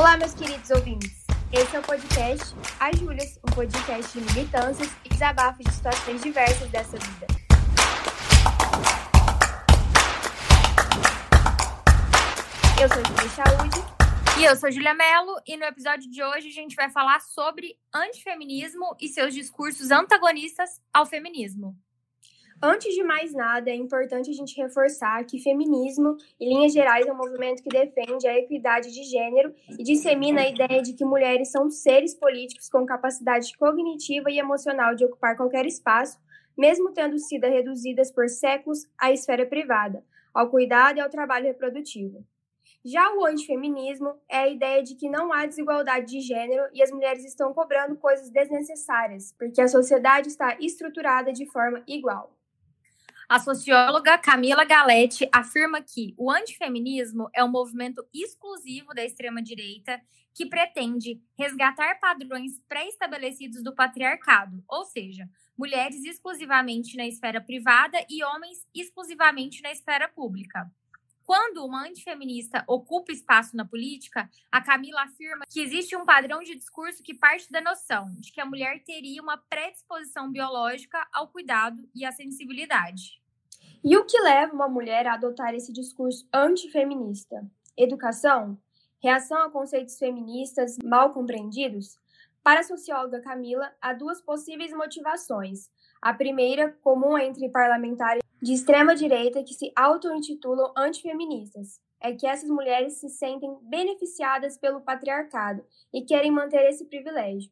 Olá, meus queridos ouvintes. Esse é o podcast As Júlias, um podcast de militâncias e desabafos de situações diversas dessa vida. Eu sou Júlia Chaude. E eu sou Julia Mello, e no episódio de hoje a gente vai falar sobre antifeminismo e seus discursos antagonistas ao feminismo. Antes de mais nada, é importante a gente reforçar que feminismo, em linhas gerais, é um movimento que defende a equidade de gênero e dissemina a ideia de que mulheres são seres políticos com capacidade cognitiva e emocional de ocupar qualquer espaço, mesmo tendo sido reduzidas por séculos à esfera privada, ao cuidado e ao trabalho reprodutivo. Já o antifeminismo é a ideia de que não há desigualdade de gênero e as mulheres estão cobrando coisas desnecessárias, porque a sociedade está estruturada de forma igual. A socióloga Camila Galete afirma que o antifeminismo é um movimento exclusivo da extrema-direita que pretende resgatar padrões pré-estabelecidos do patriarcado, ou seja, mulheres exclusivamente na esfera privada e homens exclusivamente na esfera pública. Quando uma antifeminista ocupa espaço na política, a Camila afirma que existe um padrão de discurso que parte da noção de que a mulher teria uma predisposição biológica ao cuidado e à sensibilidade. E o que leva uma mulher a adotar esse discurso antifeminista? Educação? Reação a conceitos feministas mal compreendidos? Para a socióloga Camila, há duas possíveis motivações. A primeira, comum entre parlamentares de extrema direita que se auto-intitulam antifeministas, é que essas mulheres se sentem beneficiadas pelo patriarcado e querem manter esse privilégio,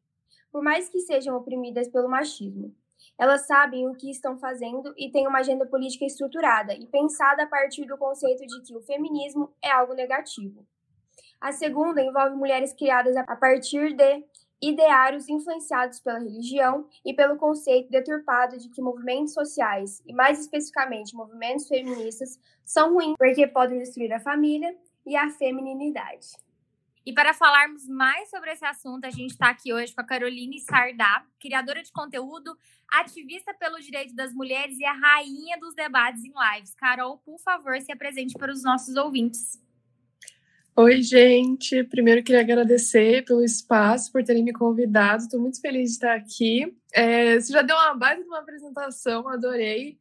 por mais que sejam oprimidas pelo machismo. Elas sabem o que estão fazendo e têm uma agenda política estruturada e pensada a partir do conceito de que o feminismo é algo negativo. A segunda envolve mulheres criadas a partir de ideários influenciados pela religião e pelo conceito deturpado de que movimentos sociais, e mais especificamente movimentos feministas, são ruins porque podem destruir a família e a feminilidade. E para falarmos mais sobre esse assunto, a gente está aqui hoje com a Caroline Sardá, criadora de conteúdo, ativista pelo direito das mulheres e a rainha dos debates em lives. Carol, por favor, se apresente para os nossos ouvintes. Oi, gente. Primeiro queria agradecer pelo espaço, por terem me convidado. Estou muito feliz de estar aqui. É, você já deu uma base de uma apresentação, adorei.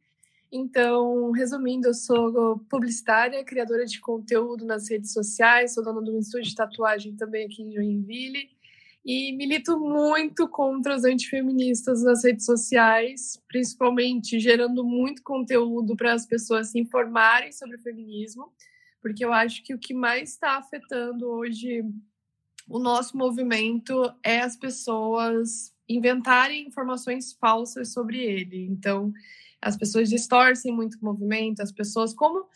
Então, resumindo, eu sou publicitária, criadora de conteúdo nas redes sociais, sou dona de um estúdio de tatuagem também aqui em Joinville e milito muito contra os antifeministas nas redes sociais, principalmente gerando muito conteúdo para as pessoas se informarem sobre o feminismo, porque eu acho que o que mais está afetando hoje o nosso movimento é as pessoas inventarem informações falsas sobre ele. Então, as pessoas distorcem muito o movimento, as pessoas, como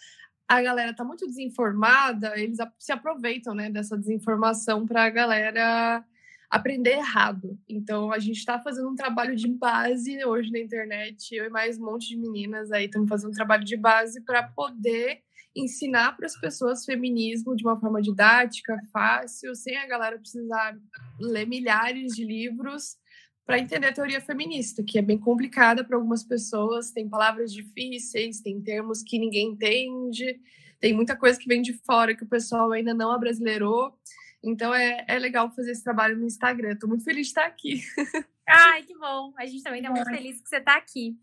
a galera está muito desinformada, eles se aproveitam né, dessa desinformação para a galera aprender errado. Então, a gente está fazendo um trabalho de base hoje na internet, eu e mais um monte de meninas aí estamos fazendo um trabalho de base para poder ensinar para as pessoas feminismo de uma forma didática, fácil, sem a galera precisar ler milhares de livros para entender a teoria feminista, que é bem complicada para algumas pessoas, tem palavras difíceis, tem termos que ninguém entende, tem muita coisa que vem de fora que o pessoal ainda não abrasileirou. Então é, é legal fazer esse trabalho no Instagram. Estou muito feliz de estar aqui. Ai, que bom. A gente também está muito feliz que você está aqui.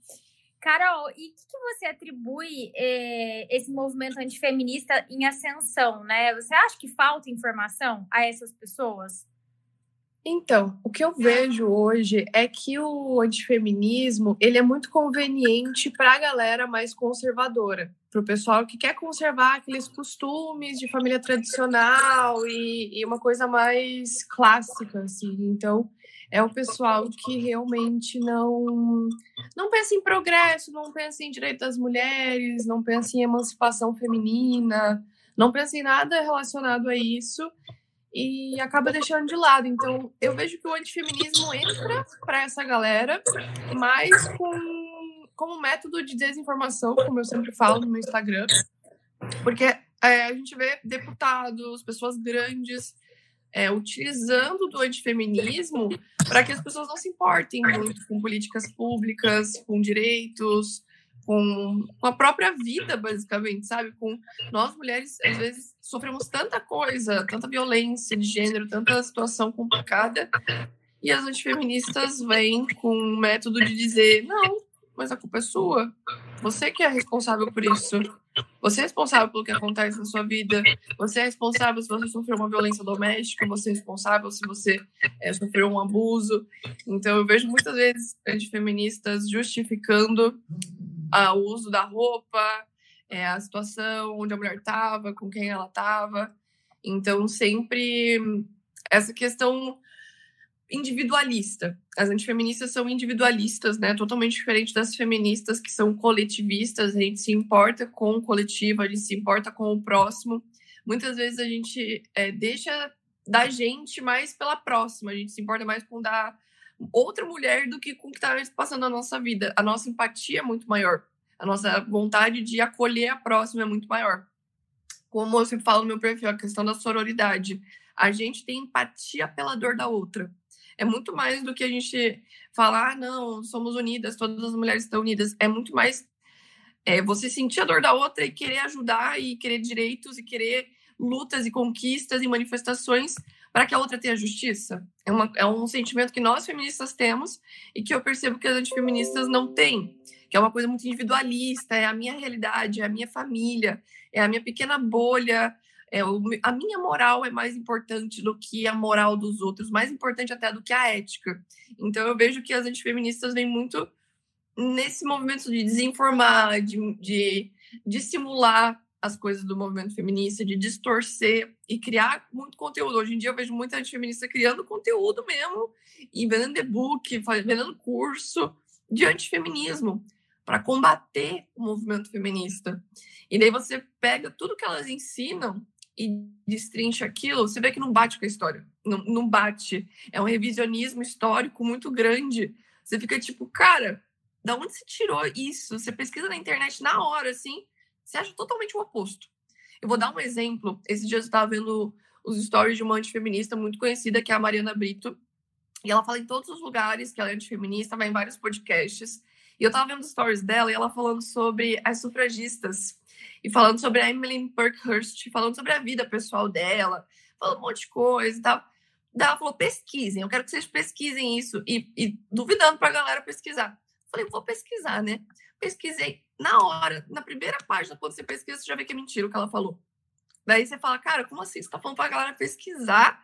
Carol, e o que, que, você atribui eh, esse movimento antifeminista em ascensão, né? Você acha que falta informação a essas pessoas? Então, o que eu vejo hoje é que o antifeminismo ele é muito conveniente para a galera mais conservadora, para o pessoal que quer conservar aqueles costumes de família tradicional e, e, uma coisa mais clássica, assim. Então, é o pessoal que realmente não não pensa em progresso, não pensa em direito das mulheres, não pensa em emancipação feminina, não pensa em nada relacionado a isso e acaba deixando de lado. Então, eu vejo que o antifeminismo entra para essa galera, mas com como método de desinformação, como eu sempre falo no meu Instagram, porque é, a gente vê deputados, pessoas grandes é, utilizando do antifeminismo para que as pessoas não se importem muito com políticas públicas, com direitos, com, a própria vida, basicamente, sabe? Com nós mulheres, às vezes, sofremos tanta coisa, tanta violência de gênero, tanta situação complicada, e as antifeministas vêm com um método de dizer: não, mas a culpa é sua. Você que é responsável por isso. Você é responsável pelo que acontece na sua vida. Você é responsável se você sofreu uma violência doméstica. Você é responsável se você é, sofreu um abuso. Então, eu vejo muitas vezes antifeministas justificando ah, o uso da roupa, é, a situação onde a mulher estava, com quem ela estava. Então, sempre essa questão individualista. As antifeministas são individualistas, né? Totalmente diferente das feministas que são coletivistas. A gente se importa com o coletivo, a gente se importa com o próximo. Muitas vezes a gente é, deixa da gente mais pela próxima. A gente se importa mais com da outra mulher do que com o que está passando na nossa vida. A nossa empatia é muito maior. A nossa vontade de acolher a próxima é muito maior. Como eu sempre falo no meu perfil, a questão da sororidade. A gente tem empatia pela dor da outra é muito mais do que a gente falar, ah, não, somos unidas, todas as mulheres estão unidas. É muito mais é, você sentir a dor da outra e querer ajudar e querer direitos e querer lutas e conquistas e manifestações para que a outra tenha justiça. É, uma, é um sentimento que nós feministas temos e que eu percebo que as antifeministas não têm, que é uma coisa muito individualista, é a minha realidade, é a minha família, é a minha pequena bolha, é, o, a minha moral é mais importante do que a moral dos outros, mais importante até do que a ética. Então eu vejo que as antifeministas vêm muito nesse movimento de desinformar, de, de, de simular as coisas do movimento feminista, de distorcer e criar muito conteúdo. Hoje em dia eu vejo muita antifeminista criando conteúdo mesmo e vendendo e-book, vendendo curso de antifeminismo para combater o movimento feminista. E daí você pega tudo que elas ensinam e destrincha aquilo, você vê que não bate com a história. Não, não bate. É um revisionismo histórico muito grande. Você fica tipo, cara, da onde você tirou isso? Você pesquisa na internet na hora, assim, você acha totalmente o oposto. Eu vou dar um exemplo. Esses dias eu estava vendo os stories de uma antifeminista muito conhecida, que é a Mariana Brito. E ela fala em todos os lugares que ela é antifeminista, vai em vários podcasts. E eu tava vendo os stories dela e ela falando sobre as sufragistas e falando sobre a Emily Parkhurst, falando sobre a vida pessoal dela, falando um monte de coisa e tal. Daí ela falou: pesquisem, eu quero que vocês pesquisem isso, e, e duvidando para a galera pesquisar. Falei: vou pesquisar, né? Pesquisei na hora, na primeira página, quando você pesquisa, você já vê que é mentira o que ela falou. Daí você fala: cara, como assim? Você tá falando para a galera pesquisar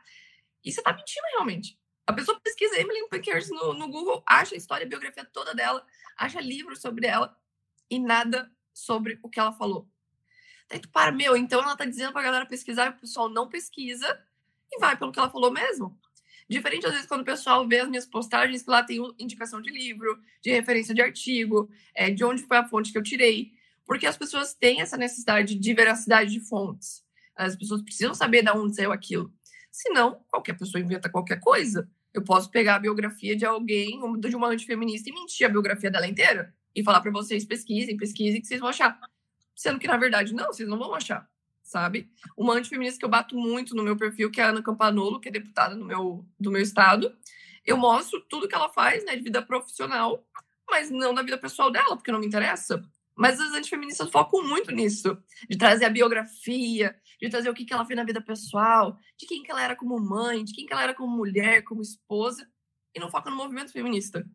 e você tá mentindo realmente. A pessoa pesquisa Emily Parkhurst no, no Google, acha a história, a biografia toda dela, acha livros sobre ela e nada sobre o que ela falou. Daí tu para, meu, então ela tá dizendo pra galera pesquisar e o pessoal não pesquisa e vai pelo que ela falou mesmo. Diferente, às vezes, quando o pessoal vê as minhas postagens, que lá tem indicação de livro, de referência de artigo, é, de onde foi a fonte que eu tirei. Porque as pessoas têm essa necessidade de veracidade de fontes. As pessoas precisam saber de onde saiu aquilo. Senão, qualquer pessoa inventa qualquer coisa. Eu posso pegar a biografia de alguém, de uma antifeminista, e mentir a biografia dela inteira. E falar para vocês, pesquisem, pesquisem, que vocês vão achar. Sendo que, na verdade, não, vocês não vão achar, sabe? Uma antifeminista que eu bato muito no meu perfil, que é a Ana Campanolo, que é deputada no meu, do meu estado. Eu mostro tudo que ela faz, né, de vida profissional, mas não da vida pessoal dela, porque não me interessa. Mas as antifeministas focam muito nisso, de trazer a biografia, de trazer o que, que ela fez na vida pessoal, de quem que ela era como mãe, de quem que ela era como mulher, como esposa, e não focam no movimento feminista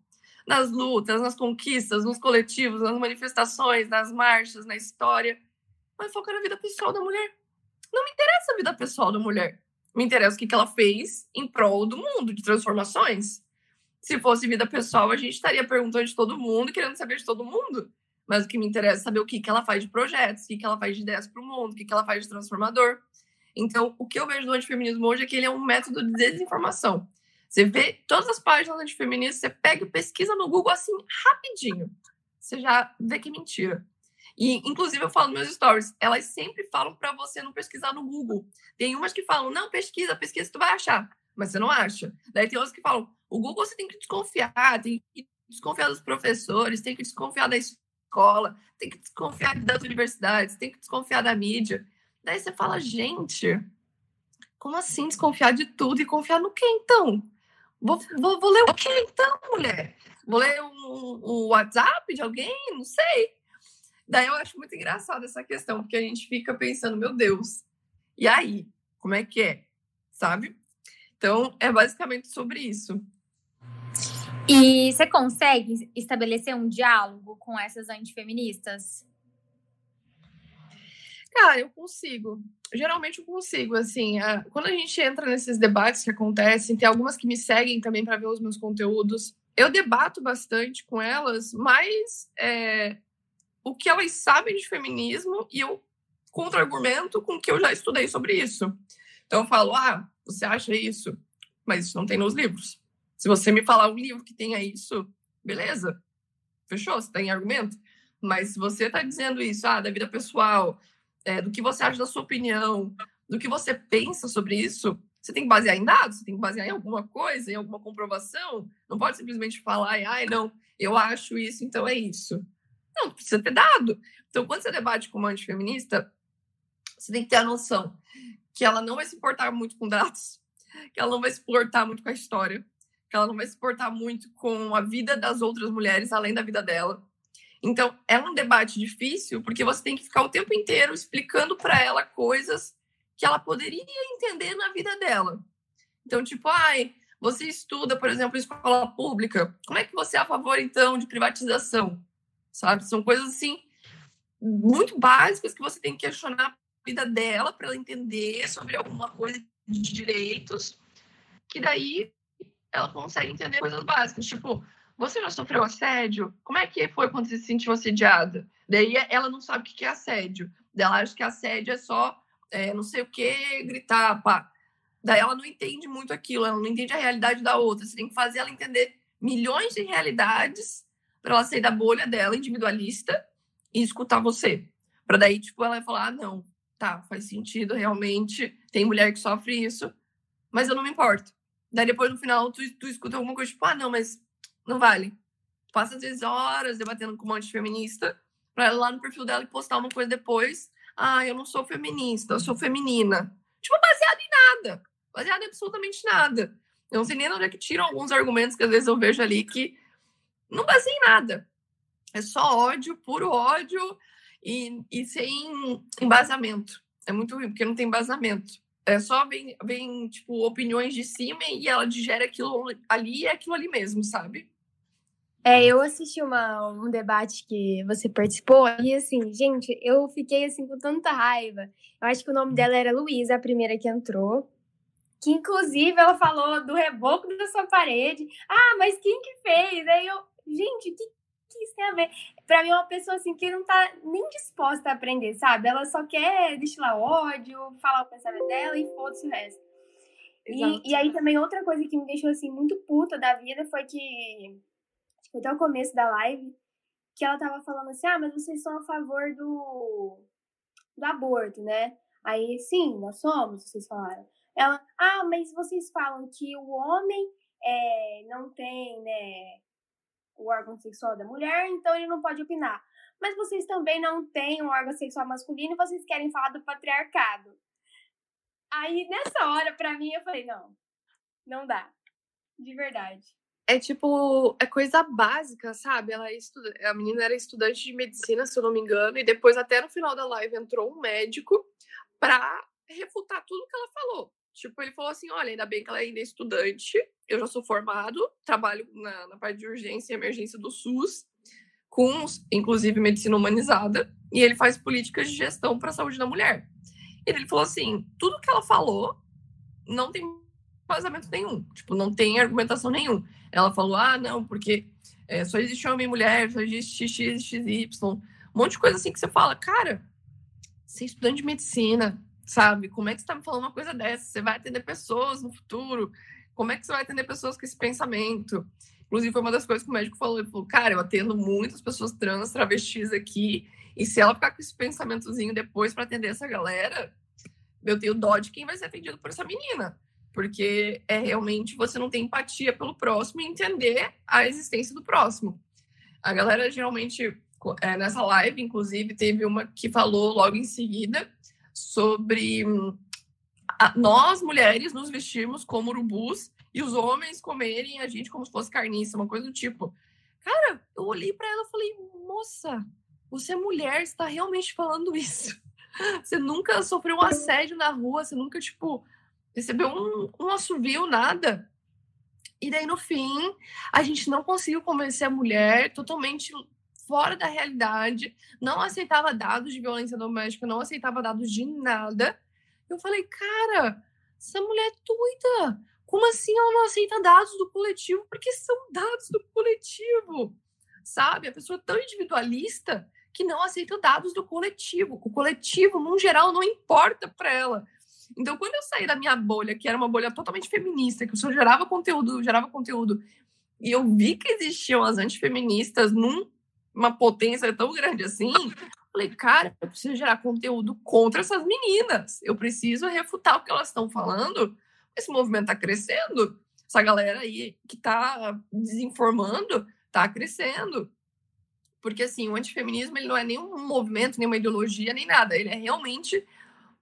nas lutas, nas conquistas, nos coletivos, nas manifestações, nas marchas, na história, mas foca na vida pessoal da mulher. Não me interessa a vida pessoal da mulher. Me interessa o que ela fez em prol do mundo, de transformações. Se fosse vida pessoal, a gente estaria perguntando de todo mundo, querendo saber de todo mundo. Mas o que me interessa é saber o que, que ela faz de projetos, o que, que ela faz de ideias para o mundo, o que, que ela faz de transformador. Então, o que eu vejo do antifeminismo hoje é que ele é um método de desinformação. Você vê todas as páginas antifeministas, você pega e pesquisa no Google assim, rapidinho. Você já vê que é mentira. E, inclusive, eu falo nos meus stories, elas sempre falam para você não pesquisar no Google. Tem umas que falam, não, pesquisa, pesquisa, tu vai achar. Mas você não acha. Daí tem outras que falam, o Google você tem que desconfiar, tem que desconfiar dos professores, tem que desconfiar da escola, tem que desconfiar das universidades, tem que desconfiar da mídia. Daí você fala, gente, como assim desconfiar de tudo e confiar no quê, então? Vou, vou, vou ler o que então, mulher? Vou ler um, um WhatsApp de alguém? Não sei. Daí eu acho muito engraçado essa questão, porque a gente fica pensando, meu Deus, e aí? Como é que é? Sabe? Então, é basicamente sobre isso. E você consegue estabelecer um diálogo com essas antifeministas? Cara, eu consigo. Geralmente eu consigo, assim, a... quando a gente entra nesses debates que acontecem, tem algumas que me seguem também para ver os meus conteúdos. Eu debato bastante com elas, mas é, o que elas sabem de feminismo e eu contra-argumento com o que eu já estudei sobre isso. Então eu falo, ah, você acha isso? Mas isso não tem nos livros. Se você me falar um livro que tenha isso, beleza, fechou, você tem argumento. Mas se você está dizendo isso, ah, da vida pessoal, é, do que você acha da sua opinião, do que você pensa sobre isso, você tem que basear em dados, você tem que basear em alguma coisa, em alguma comprovação. Não pode simplesmente falar, ai, não, eu acho isso, então é isso. Não, precisa ter dado. Então, quando você debate com uma antifeminista, você tem que ter a noção que ela não vai se importar muito com dados, que ela não vai se importar muito com a história, que ela não vai se importar muito com a vida das outras mulheres além da vida dela. Então, é um debate difícil porque você tem que ficar o tempo inteiro explicando para ela coisas que ela poderia entender na vida dela. Então, tipo, ai, você estuda, por exemplo, escola pública, como é que você é a favor, então, de privatização? Sabe? São coisas, assim, muito básicas que você tem que questionar a vida dela para ela entender sobre alguma coisa de direitos, que daí ela consegue entender coisas básicas. Tipo, você já sofreu assédio? Como é que foi quando você se sentiu assediada? Daí ela não sabe o que é assédio. Ela acha que assédio é só é, não sei o que, gritar, pá. Daí ela não entende muito aquilo, ela não entende a realidade da outra. Você tem que fazer ela entender milhões de realidades para ela sair da bolha dela, individualista, e escutar você. Para daí, tipo, ela falar: ah, não, tá, faz sentido, realmente, tem mulher que sofre isso, mas eu não me importo. Daí depois, no final, tu, tu escuta alguma coisa, tipo, ah, não, mas não vale. Passa às vezes horas debatendo com um monte de feminista para ela lá no perfil dela e postar uma coisa depois. Ah, eu não sou feminista, eu sou feminina. Tipo, baseado em nada. Baseado em absolutamente nada. Eu não sei nem onde é que tiram alguns argumentos que às vezes eu vejo ali que não baseia em nada. É só ódio, puro ódio e, e sem embasamento. É muito ruim, porque não tem embasamento. É só vem, vem, tipo, opiniões de cima e ela digere aquilo ali e é aquilo ali mesmo, sabe? É, eu assisti uma, um debate que você participou e, assim, gente, eu fiquei, assim, com tanta raiva. Eu acho que o nome dela era Luísa, a primeira que entrou. Que, inclusive, ela falou do reboco da sua parede. Ah, mas quem que fez? Aí eu, gente, que que isso tem a ver? Pra mim, é uma pessoa assim que não tá nem disposta a aprender, sabe? Ela só quer destilar ódio, falar o pensamento dela e foda-se o resto. E, e, aí também outra coisa que me deixou assim muito puta da vida foi que acho que até o começo da live que ela tava falando assim: "Ah, mas vocês são a favor do do aborto, né?" Aí, sim, nós somos, vocês falaram. Ela: "Ah, mas vocês falam que o homem é, não tem, né, o órgão sexual da mulher, então ele não pode opinar. Mas vocês também não têm um órgão sexual masculino e vocês querem falar do patriarcado. Aí, nessa hora, para mim, eu falei, não, não dá. De verdade. É tipo, é coisa básica, sabe? Ela é estuda... A menina era estudante de medicina, se eu não me engano, e depois, até no final da live, entrou um médico para refutar tudo que ela falou. Tipo, ele falou assim: olha, ainda bem que ela ainda é estudante, eu já sou formado, trabalho na, na parte de urgência e emergência do SUS, com, inclusive, medicina humanizada, e ele faz políticas de gestão para a saúde da mulher. E ele falou assim: tudo que ela falou não tem vazamento nenhum, tipo, não tem argumentação nenhum. Ela falou: ah, não, porque é, só existe homem e mulher, só existe X, XY, um monte de coisa assim que você fala, cara, você é estudante de medicina, sabe? Como é que você está me falando uma coisa dessa? Você vai atender pessoas no futuro? Como é que você vai atender pessoas com esse pensamento? Inclusive, foi uma das coisas que o médico falou. Ele falou, cara, eu atendo muitas pessoas trans, travestis aqui, e se ela ficar com esse pensamentozinho depois para atender essa galera, eu tenho dó de quem vai ser atendido por essa menina. Porque é realmente você não tem empatia pelo próximo e entender a existência do próximo. A galera geralmente, é, nessa live, inclusive, teve uma que falou logo em seguida sobre a, nós, mulheres, nos vestirmos como urubus e os homens comerem a gente como se fosse carniça, uma coisa do tipo. Cara, eu olhei para ela e falei, moça, você é mulher, está realmente falando isso. Você nunca sofreu um assédio na rua, você nunca, tipo, recebeu um, um assovio, nada. E daí, no fim, a gente não conseguiu convencer a mulher totalmente fora da realidade, não aceitava dados de violência doméstica, não aceitava dados de nada. Eu falei, cara, essa mulher é doida. Como assim ela não aceita dados do coletivo? Porque são dados do coletivo, sabe? A pessoa é tão individualista que não aceita dados do coletivo. O coletivo, no geral, não importa para ela. Então, quando eu saí da minha bolha, que era uma bolha totalmente feminista, que eu só gerava conteúdo, gerava conteúdo, e eu vi que existiam as antifeministas numa potência tão grande assim, falei, cara, eu preciso gerar conteúdo contra essas meninas. Eu preciso refutar o que elas estão falando. Esse movimento está crescendo. Essa galera aí que está desinformando está crescendo. Porque, assim, o antifeminismo ele não é nem um movimento, nem uma ideologia, nem nada. Ele é realmente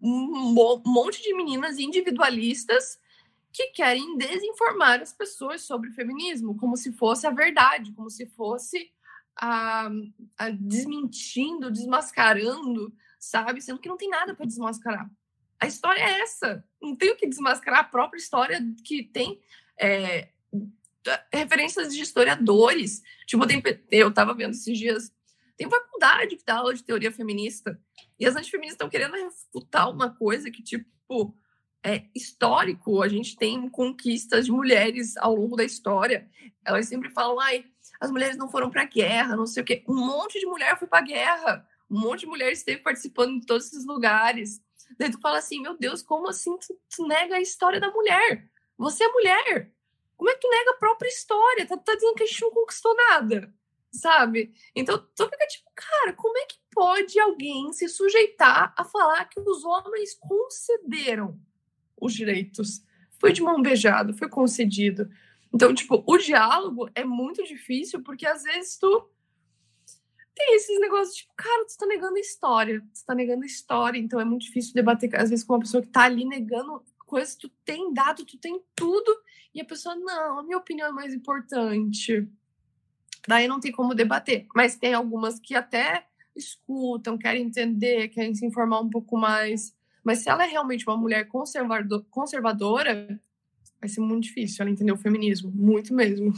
um monte de meninas individualistas que querem desinformar as pessoas sobre o feminismo, como se fosse a verdade, como se fosse a, a desmentindo, desmascarando, sabe? Sendo que não tem nada para desmascarar. A história é essa. Não tem o que desmascarar a própria história que tem é, referências de historiadores. Tipo, tem, eu estava vendo esses dias tem faculdade que dá aula de teoria feminista. E as antifeministas estão querendo refutar uma coisa que, tipo, é histórico. A gente tem conquistas de mulheres ao longo da história. Elas sempre falam, ai, as mulheres não foram para a guerra, não sei o quê. Um monte de mulher foi para a guerra. Um monte de mulher esteve participando de todos esses lugares. Daí tu fala assim, meu Deus, como assim tu, tu nega a história da mulher? Você é mulher. Como é que tu nega a própria história? Tá, tá dizendo que a gente não conquistou nada sabe? Então, tu fica tipo, cara, como é que pode alguém se sujeitar a falar que os homens concederam os direitos? Foi de mão beijada, foi concedido. Então, tipo, o diálogo é muito difícil porque às vezes tu tem esses negócios, tipo, cara, tu tá negando a história, tu tá negando a história, então é muito difícil debater, às vezes, com uma pessoa que tá ali negando coisas, tu tem dado, tu tem tudo, e a pessoa, não, a minha opinião é mais importante daí não tem como debater. Mas tem algumas que até escutam, querem entender, querem se informar um pouco mais. Mas se ela é realmente uma mulher conservador, conservadora, vai ser muito difícil ela entender o feminismo, muito mesmo.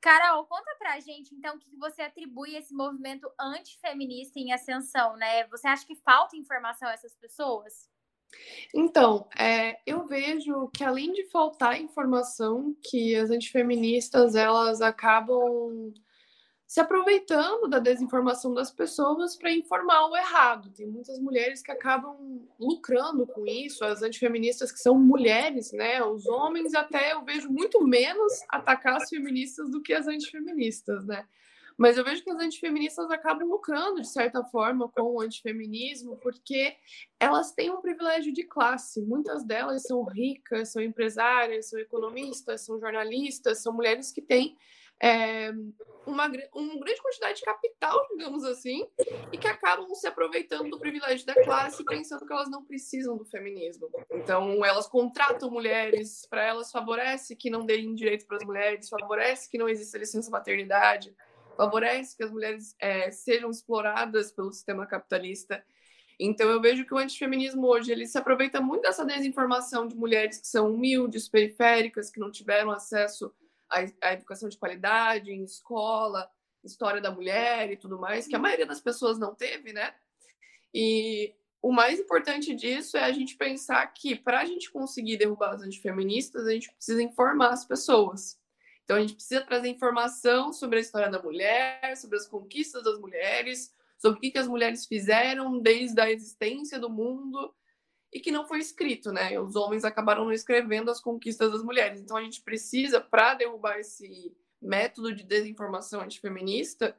Carol, conta pra gente, então, o que você atribui esse movimento antifeminista em ascensão, né? Você acha que falta informação a essas pessoas? Então, é, eu vejo que além de faltar informação, que as antifeministas elas acabam se aproveitando da desinformação das pessoas para informar o errado. Tem muitas mulheres que acabam lucrando com isso, as antifeministas que são mulheres, né? Os homens até eu vejo muito menos atacar as feministas do que as antifeministas, né? Mas eu vejo que as antifeministas acabam lucrando, de certa forma, com o antifeminismo, porque elas têm um privilégio de classe. Muitas delas são ricas, são empresárias, são economistas, são jornalistas, são mulheres que têm é, uma, uma grande quantidade de capital, digamos assim, e que acabam se aproveitando do privilégio da classe, pensando que elas não precisam do feminismo. Então, elas contratam mulheres, para elas favorece que não deem direito para as mulheres, favorece que não exista licença maternidade favorece que as mulheres é, sejam exploradas pelo sistema capitalista. Então eu vejo que o antifeminismo hoje ele se aproveita muito dessa desinformação de mulheres que são humildes, periféricas, que não tiveram acesso à, à educação de qualidade, em escola, história da mulher e tudo mais, que a maioria das pessoas não teve, né? E o mais importante disso é a gente pensar que para a gente conseguir derrubar as antifeministas, a gente precisa informar as pessoas. Então a gente precisa trazer informação sobre a história da mulher, sobre as conquistas das mulheres, sobre o que, que as mulheres fizeram desde a existência do mundo e que não foi escrito, né? Os homens acabaram não escrevendo as conquistas das mulheres. Então a gente precisa, para derrubar esse método de desinformação antifeminista,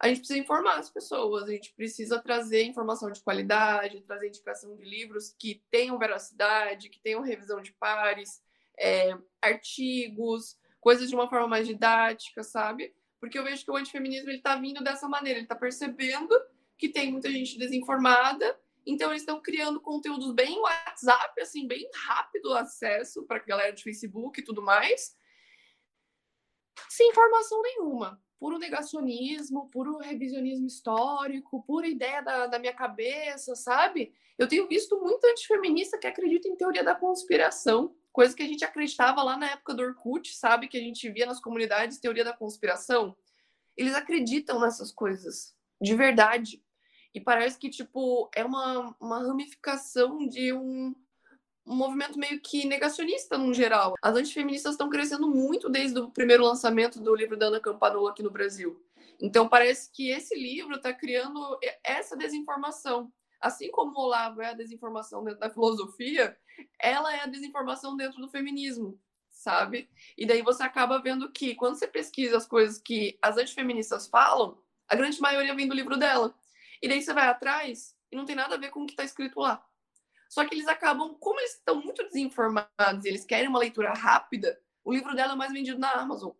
a gente precisa informar as pessoas, a gente precisa trazer informação de qualidade, trazer indicação de livros que tenham veracidade, que tenham revisão de pares, é, artigos, coisas de uma forma mais didática, sabe? Porque eu vejo que o antifeminismo ele tá vindo dessa maneira, ele está percebendo que tem muita gente desinformada, então eles estão criando conteúdos bem WhatsApp, assim, bem rápido acesso para a galera de Facebook e tudo mais. sem informação nenhuma. Puro negacionismo, puro revisionismo histórico, pura ideia da, da minha cabeça, sabe? Eu tenho visto muito antifeminista que acredita em teoria da conspiração, coisa que a gente acreditava lá na época do Orkut, sabe? Que a gente via nas comunidades teoria da conspiração. Eles acreditam nessas coisas, de verdade. E parece que, tipo, é uma, uma ramificação de um, um movimento meio que negacionista no geral. As antifeministas estão crescendo muito desde o primeiro lançamento do livro da Ana Campagnolo aqui no Brasil. Então parece que esse livro está criando essa desinformação. Assim como o Olavo é a desinformação dentro da filosofia, ela é a desinformação dentro do feminismo, sabe? E daí você acaba vendo que quando você pesquisa as coisas que as antifeministas falam, a grande maioria vem do livro dela. E daí você vai atrás e não tem nada a ver com o que está escrito lá. Só que eles acabam, como eles estão muito desinformados e eles querem uma leitura rápida, o livro dela é mais vendido na Amazon.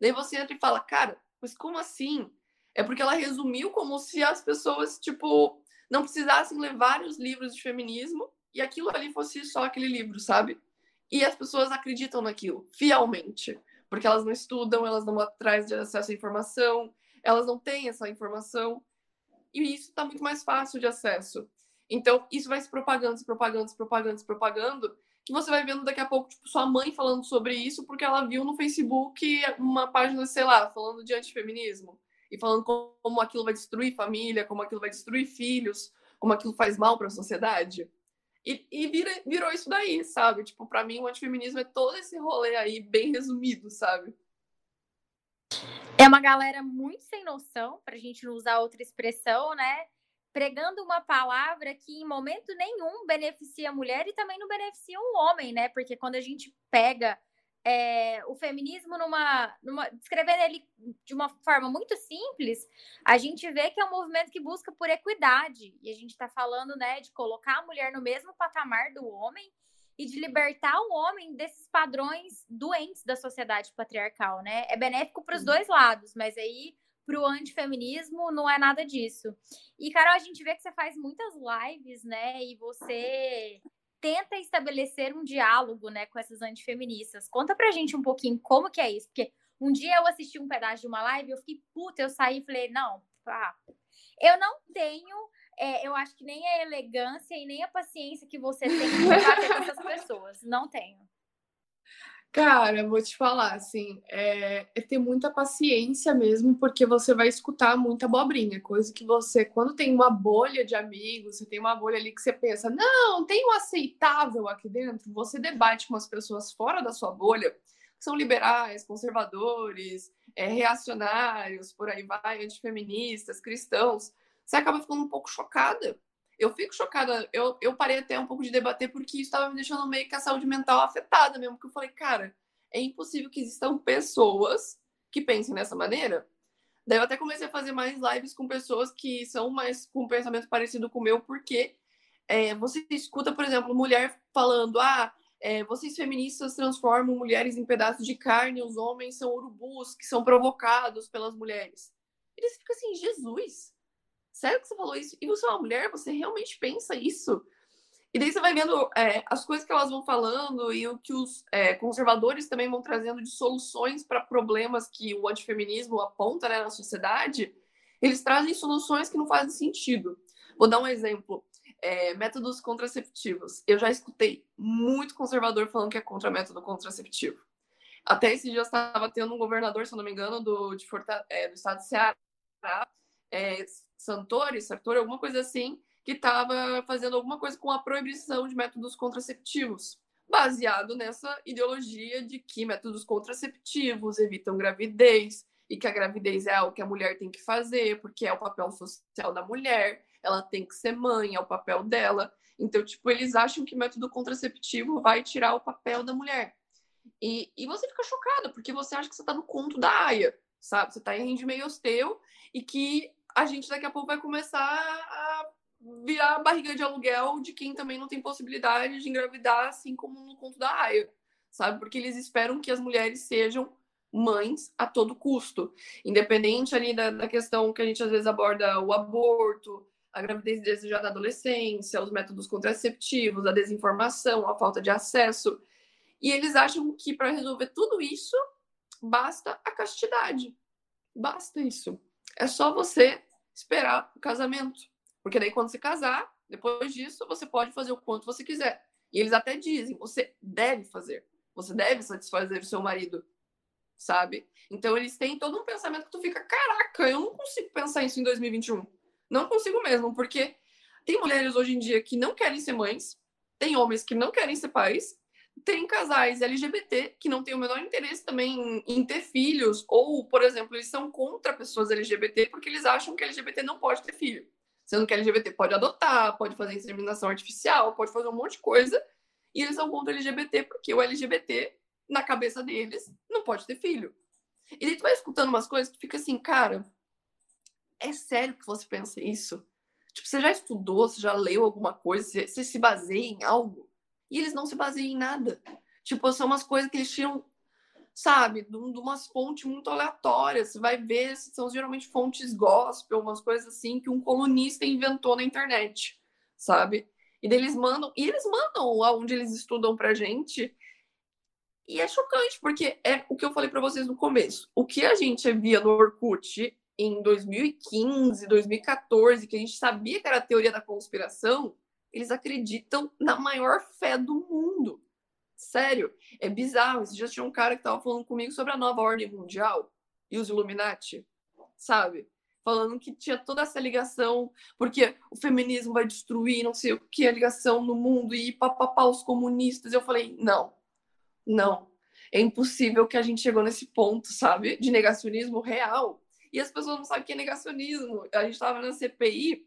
Daí você entra e fala, cara, mas como assim? É porque ela resumiu como se as pessoas, tipo, não precisassem ler vários livros de feminismo e aquilo ali fosse só aquele livro, sabe? E as pessoas acreditam naquilo, fielmente. Porque elas não estudam, elas não atrás de acesso à informação, elas não têm essa informação. E isso está muito mais fácil de acesso. Então, isso vai se propagando, se propagando, se propagando, se propagando, que você vai vendo daqui a pouco, tipo, sua mãe falando sobre isso porque ela viu no Facebook uma página, sei lá, falando de antifeminismo e falando como aquilo vai destruir família, como aquilo vai destruir filhos, como aquilo faz mal para a sociedade. E, e vira, virou isso daí, sabe? Tipo, para mim, o antifeminismo é todo esse rolê aí, bem resumido, sabe? É uma galera muito sem noção, pra gente não usar outra expressão, né? pregando uma palavra que em momento nenhum beneficia a mulher e também não beneficia o homem, né? Porque quando a gente pega é, o feminismo numa, numa descrevendo ele de uma forma muito simples, a gente vê que é um movimento que busca por equidade e a gente está falando, né, de colocar a mulher no mesmo patamar do homem e de libertar o homem desses padrões doentes da sociedade patriarcal, né? É benéfico para os dois lados, mas aí para o antifeminismo não é nada disso. E, Carol, a gente vê que você faz muitas lives, né? E você tenta estabelecer um diálogo, né, com essas antifeministas. Conta pra gente um pouquinho como que é isso, porque um dia eu assisti um pedaço de uma live e eu fiquei puta, eu saí e falei, não, pá, eu não tenho, é, eu acho que nem a elegância e nem a paciência que você tem debater com essas pessoas. Não tenho. Cara, vou te falar, assim, é, é, ter muita paciência mesmo, porque você vai escutar muita abobrinha, coisa que você, quando tem uma bolha de amigos, você tem uma bolha ali que você pensa, não, tem o um aceitável aqui dentro, você debate com as pessoas fora da sua bolha, que são liberais, conservadores, é, reacionários, por aí vai, antifeministas, cristãos, você acaba ficando um pouco chocada, eu fico chocada. Eu, eu parei até um pouco de debater porque isso estava me deixando meio que a saúde mental afetada mesmo. Porque eu falei, cara, é impossível que existam pessoas que pensem dessa maneira. Daí eu até comecei a fazer mais lives com pessoas que são mais com um pensamento parecido com o meu, porque é, você escuta, por exemplo, mulher falando: ah, é, vocês feministas transformam mulheres em pedaços de carne, os homens são urubus que são provocados pelas mulheres. Eles ficam assim, Jesus, sério que você falou isso? E você é uma mulher? Você realmente pensa isso? E daí você vai vendo é, as coisas que elas vão falando e o que os é, conservadores também vão trazendo de soluções para problemas que o antifeminismo aponta né, na sociedade. Eles trazem soluções que não fazem sentido. Vou dar um exemplo. É, métodos contraceptivos. Eu já escutei muito conservador falando que é contra método contraceptivo. Até esse dia estava tendo um governador, se não me engano, do, de Forta, é, do estado de Ceará, é, Santori, Sartori, alguma coisa assim, que estava fazendo alguma coisa com a proibição de métodos contraceptivos, baseado nessa ideologia de que métodos contraceptivos evitam gravidez e que a gravidez é algo que a mulher tem que fazer, porque é o papel social da mulher, ela tem que ser mãe, é o papel dela. Então, tipo, eles acham que método contraceptivo vai tirar o papel da mulher. E, e você fica chocada, porque você acha que você está no conto da Aya, sabe? Você está em meio teu e que a gente daqui a pouco vai começar a virar barriga de aluguel de quem também não tem possibilidade de engravidar, assim como no conto da Aya, sabe? Porque eles esperam que as mulheres sejam mães a todo custo, independente ali da, da questão que a gente às vezes aborda o aborto, a gravidez desejada da adolescência, os métodos contraceptivos, a desinformação, a falta de acesso. E eles acham que para resolver tudo isso, basta a castidade. Basta isso. É só você esperar o casamento. Porque daí, quando você casar, depois disso, você pode fazer o quanto você quiser. E eles até dizem: você deve fazer. Você deve satisfazer o seu marido. Sabe? Então, eles têm todo um pensamento que tu fica: caraca, eu não consigo pensar isso em 2021. Não consigo mesmo, porque tem mulheres hoje em dia que não querem ser mães, tem homens que não querem ser pais, tem casais LGBT que não têm o menor interesse também em, ter filhos, ou, por exemplo, eles são contra pessoas LGBT porque eles acham que LGBT não pode ter filho. Sendo que LGBT pode adotar, pode fazer inseminação artificial, pode fazer um monte de coisa, e eles são contra LGBT porque o LGBT, na cabeça deles, não pode ter filho. E daí tu vai escutando umas coisas que fica assim, cara, é sério que você pensa isso? Tipo, você já estudou, você já leu alguma coisa, você, você se baseia em algo? E eles não se baseiam em nada. Tipo, são umas coisas que eles sabe, de, de umas fontes muito aleatórias. Você vai ver, são geralmente fontes gospel, umas coisas assim que um colunista inventou na internet, sabe? E eles mandam, e eles mandam aonde eles estudam pra gente. E é chocante, porque é o que eu falei para vocês no começo. O que a gente via no Orkut em 2015, 2014, que a gente sabia que era a teoria da conspiração, eles acreditam na maior fé do mundo. Sério, é bizarro. Esse já tinha um cara que tava falando comigo sobre a nova ordem mundial e os Illuminati, sabe? Falando que tinha toda essa ligação, porque o feminismo vai destruir, não sei o que, a ligação no mundo e papapá, os comunistas. Eu falei, não, não. É impossível que a gente chegou nesse ponto, sabe? De negacionismo real. E as pessoas não sabem o que é negacionismo. A gente estava na CPI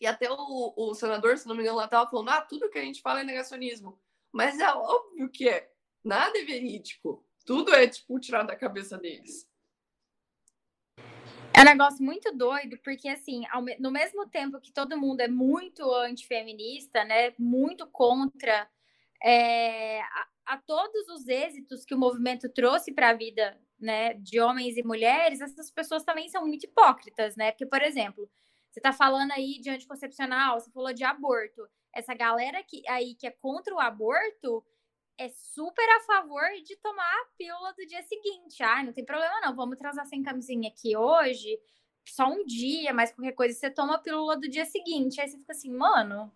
e até o, o senador, se não me engano, lá estava falando: ah, tudo que a gente fala é negacionismo. Mas é óbvio que é. Nada é verídico. Tudo é, tipo, da cabeça deles. É um negócio muito doido, porque, assim, no mesmo tempo que todo mundo é muito antifeminista, né, muito contra é, a, a, todos os êxitos que o movimento trouxe para a vida né, de homens e mulheres, essas pessoas também são muito hipócritas, né? Porque, por exemplo, você está falando aí de anticoncepcional, você falou de aborto. Essa galera que, aí que é contra o aborto é super a favor de tomar a pílula do dia seguinte. Ah, não tem problema não, vamos transar sem camisinha aqui hoje, só um dia, mas qualquer coisa você toma a pílula do dia seguinte. Aí você fica assim, mano,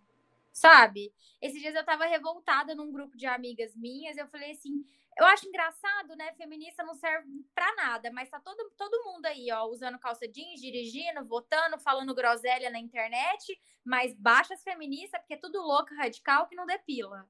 sabe? Esses dias eu tava revoltada num grupo de amigas minhas, eu falei assim, eu acho engraçado, né? Feminista não serve para nada, mas tá todo, todo mundo aí, ó, usando calça jeans, dirigindo, votando, falando groselha na internet, mas baixas feministas, porque é tudo louca, radical, que não depila.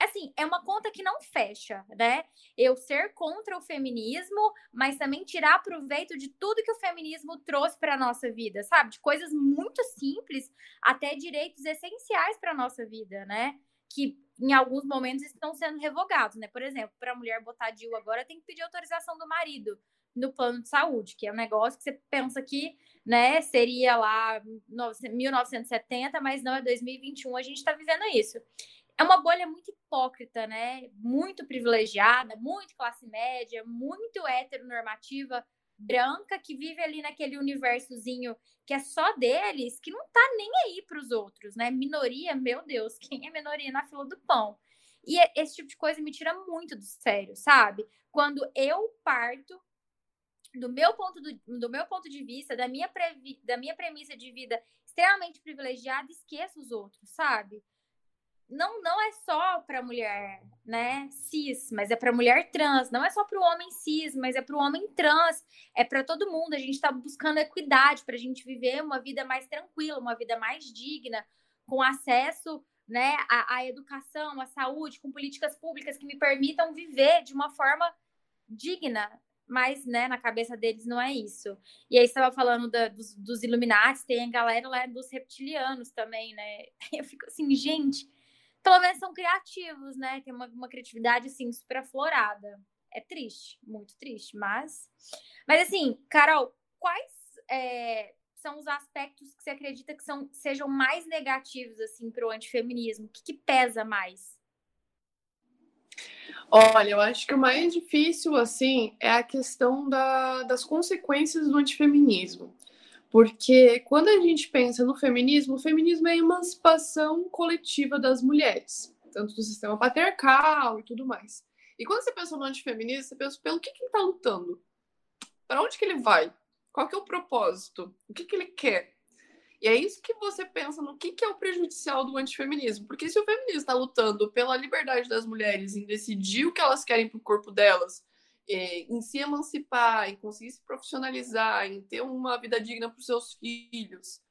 Assim, é uma conta que não fecha, né? Eu ser contra o feminismo, mas também tirar proveito de tudo que o feminismo trouxe para nossa vida, sabe? De coisas muito simples até direitos essenciais para nossa vida, né? Que em alguns momentos estão sendo revogados, né? Por exemplo, para a mulher botar DIU agora tem que pedir autorização do marido no plano de saúde, que é um negócio que você pensa que, né, seria lá 1970, mas não é 2021, a gente está vivendo isso. É uma bolha muito hipócrita, né? Muito privilegiada, muito classe média, muito heteronormativa, branca que vive ali naquele universozinho que é só deles, que não tá nem aí para os outros, né? Minoria, meu Deus, quem é minoria na fila do pão? E esse tipo de coisa me tira muito do sério, sabe? Quando eu parto do meu ponto do, do meu ponto de vista, da minha previ, da minha premissa de vida extremamente privilegiada, esqueço os outros, sabe? Não, não é só para mulher, né, cis, mas é para mulher trans, não é só para o homem cis, mas é para o homem trans, é para todo mundo. A gente está buscando equidade para a gente viver uma vida mais tranquila, uma vida mais digna, com acesso, né, à, à educação, à saúde, com políticas públicas que me permitam viver de uma forma digna, mas né, na cabeça deles não é isso. E aí estava falando da, dos, dos tem a galera lá dos reptilianos também, né? Eu fico assim, gente, pelo menos são criativos, né? Tem uma, uma criatividade, assim, super aflorada. É triste, muito triste, mas... Mas, assim, Carol, quais é, são os aspectos que você acredita que são, sejam mais negativos, assim, para o antifeminismo? O que, que pesa mais? Olha, eu acho que o mais difícil, assim, é a questão da, das consequências do antifeminismo. Porque quando a gente pensa no feminismo, o feminismo é a emancipação coletiva das mulheres, tanto do sistema patriarcal e tudo mais. E quando você pensa no antifeminista, você pensa pelo que, que ele está lutando? Para onde que ele vai? Qual que é o propósito? O que, que ele quer? E é isso que você pensa no que, que é o prejudicial do antifeminismo. Porque se o feminismo está lutando pela liberdade das mulheres em decidir o que elas querem para o corpo delas, em se emancipar, em conseguir se profissionalizar, em ter uma vida digna para os seus filhos,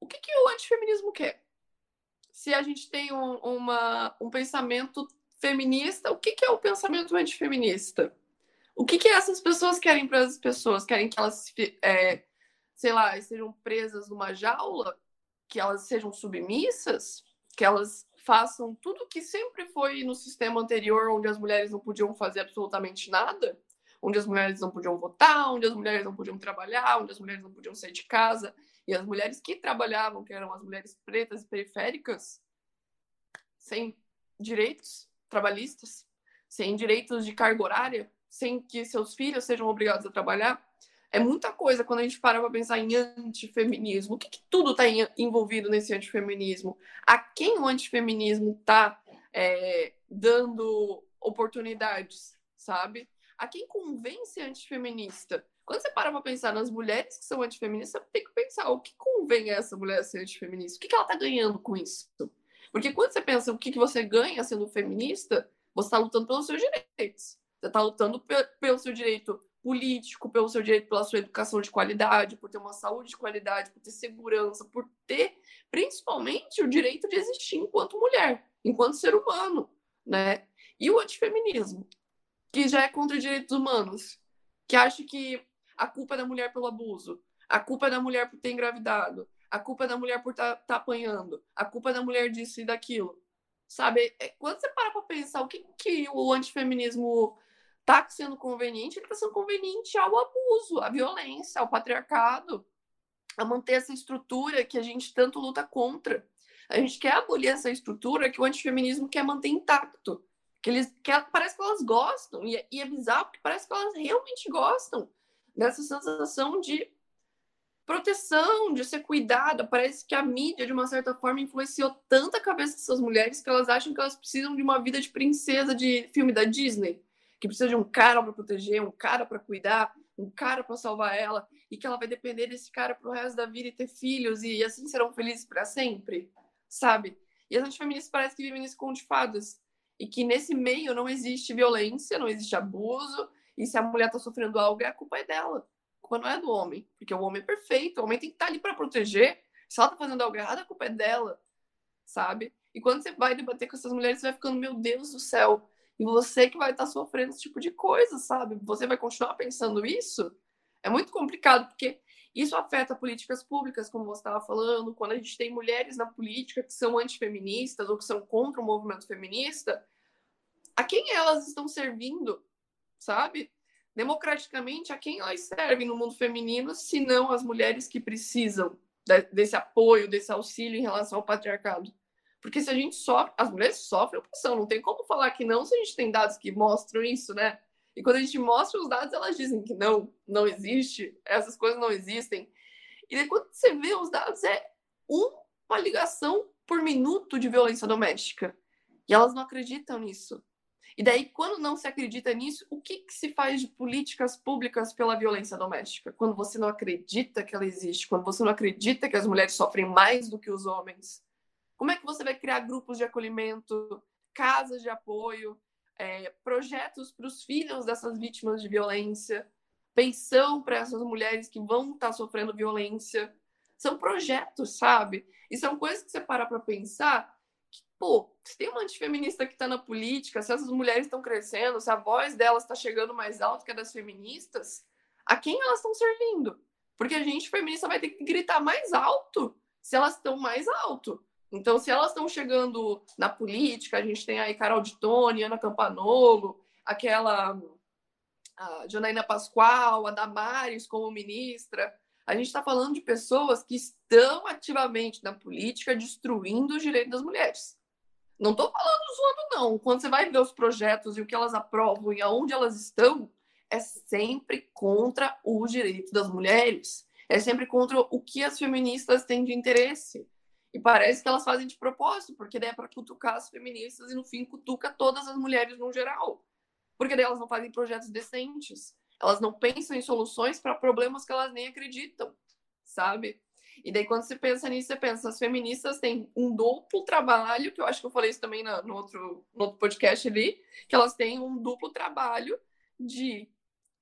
o que, que o antifeminismo quer? Se a gente tem um, uma, um pensamento feminista, o que, que é o pensamento antifeminista? O que, que essas pessoas querem para as pessoas? Querem que elas, é, sei lá, sejam presas numa jaula? Que elas sejam submissas? Que elas façam tudo que sempre foi no sistema anterior, onde as mulheres não podiam fazer absolutamente nada? Onde as mulheres não podiam votar, onde as mulheres não podiam trabalhar, onde as mulheres não podiam sair de casa. E as mulheres que trabalhavam, que eram as mulheres pretas e periféricas, sem direitos trabalhistas, sem direitos de carga horária, sem que seus filhos sejam obrigados a trabalhar. É muita coisa quando a gente para para pensar em antifeminismo. O que, que tudo está envolvido nesse antifeminismo? A quem o antifeminismo está é, dando oportunidades, sabe? A quem convence antifeminista? Quando você para para pensar nas mulheres que são antifeministas, você tem que pensar o que convém a essa mulher ser antifeminista? O que, que ela está ganhando com isso? Porque quando você pensa o que, que você ganha sendo feminista, você está lutando pelos seus direitos. Você está lutando pelo seu direito político, pelo seu direito pela sua educação de qualidade, por ter uma saúde de qualidade, por ter segurança, por ter principalmente o direito de existir enquanto mulher, enquanto ser humano, né? E o antifeminismo, que já é contra direitos humanos, que acha que a culpa é da mulher pelo abuso, a culpa é da mulher por ter engravidado, a culpa é da mulher por estar tá, tá apanhando, a culpa é da mulher disso e daquilo. Sabe? É, quando você para pra pensar o que, que o antifeminismo tá sendo conveniente, ele tá sendo conveniente ao abuso, à violência, ao patriarcado, a manter essa estrutura que a gente tanto luta contra. A gente quer abolir essa estrutura que o antifeminismo quer manter intacto. Que eles que parece que elas gostam, e, é, e é bizarro porque parece que elas realmente gostam dessa sensação de proteção, de ser cuidada. Parece que a mídia, de uma certa forma, influenciou tanto a cabeça dessas mulheres que elas acham que elas precisam de uma vida de princesa de filme da Disney, que precisa de um cara para proteger, um cara para cuidar, um cara para salvar ela, e que ela vai depender desse cara pro resto da vida e ter filhos e assim serão felizes para sempre, sabe? E as antifeministas parece que vivem nesse conto de fadas. E que nesse meio não existe violência, não existe abuso, e se a mulher tá sofrendo algo, é a culpa é dela culpa não é do homem, porque o homem é perfeito, o homem tem que estar tá ali para proteger. Se ela tá fazendo algo errado, a culpa é dela, sabe? E quando você vai debater com essas mulheres, você vai ficando, meu Deus do céu, e você que vai estar tá sofrendo esse tipo de coisa, sabe? Você vai continuar pensando isso? É muito complicado, porque isso afeta políticas públicas, como você estava falando, quando a gente tem mulheres na política que são antifeministas ou que são contra o movimento feminista, a quem elas estão servindo, sabe? democraticamente a quem elas servem no mundo feminino, se não as mulheres que precisam desse apoio, desse auxílio em relação ao patriarcado. Porque se a gente sofre, as mulheres sofrem opressão, não tem como falar que não se a gente tem dados que mostram isso, né? E quando a gente mostra os dados, elas dizem que não, não existe, essas coisas não existem. E daí, quando você vê os dados, é uma ligação por minuto de violência doméstica. E elas não acreditam nisso. E daí, quando não se acredita nisso, o que, que, se faz de políticas públicas pela violência doméstica? Quando você não acredita que ela existe, quando você não acredita que as mulheres sofrem mais do que os homens, como é que você vai criar grupos de acolhimento, casas de apoio, é, projetos para os filhos dessas vítimas de violência, pensão para essas mulheres que vão estar tá sofrendo violência? São projetos, sabe? E são coisas que você para para pensar pô, se tem uma antifeminista que está na política, se essas mulheres estão crescendo, se a voz delas está chegando mais alto que a das feministas, a quem elas estão servindo? Porque a gente feminista vai ter que gritar mais alto se elas estão mais alto. Então, se elas estão chegando na política, a gente tem aí Carol de Tone, Ana Campanolo, aquela a Janaína Pascoal, a Damares como ministra. A gente está falando de pessoas que estão ativamente na política destruindo os direitos das mulheres. Não estou falando zoando, não. Quando você vai ver os projetos e o que elas aprovam e aonde elas estão, é sempre contra os direitos das mulheres. É sempre contra o que as feministas têm de interesse. E parece que elas fazem de propósito, porque daí é para cutucar as feministas e no fim cutuca todas as mulheres no geral. Porque daí elas não fazem projetos decentes. Elas não pensam em soluções para problemas que elas nem acreditam, sabe? E daí, quando você pensa nisso, você pensa, as feministas têm um duplo trabalho, que eu acho que eu falei isso também no, outro, no outro podcast ali, que elas têm um duplo trabalho de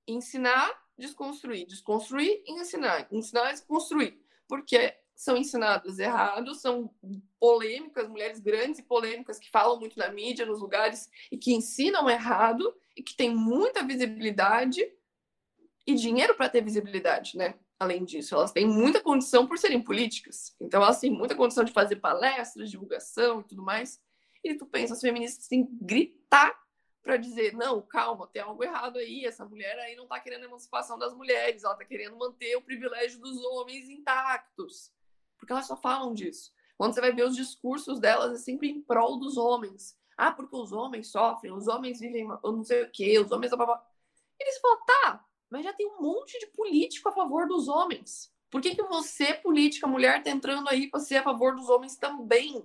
ensinar, desconstruir, desconstruir e ensinar, ensinar e desconstruir. Porque são ensinadas errados, são polêmicas, mulheres grandes e polêmicas que falam muito na mídia, nos lugares, e que ensinam errado, e que têm muita visibilidade e dinheiro para ter visibilidade, né? Além disso, elas têm muita condição por serem políticas. Então, elas têm muita condição de fazer palestras, divulgação e tudo mais. E tu pensa, as feministas têm que gritar para dizer, não, calma, tem algo errado aí, essa mulher aí não está querendo a emancipação das mulheres, ela está querendo manter o privilégio dos homens intactos. Porque elas só falam disso. Quando você vai ver os discursos delas, é sempre em prol dos homens. Ah, porque os homens sofrem, os homens vivem, eu não sei o quê, os homens... Eles falam, tá, mas já tem um monte de político a favor dos homens. Por que, que você, política, mulher, tá entrando aí para ser a favor dos homens também?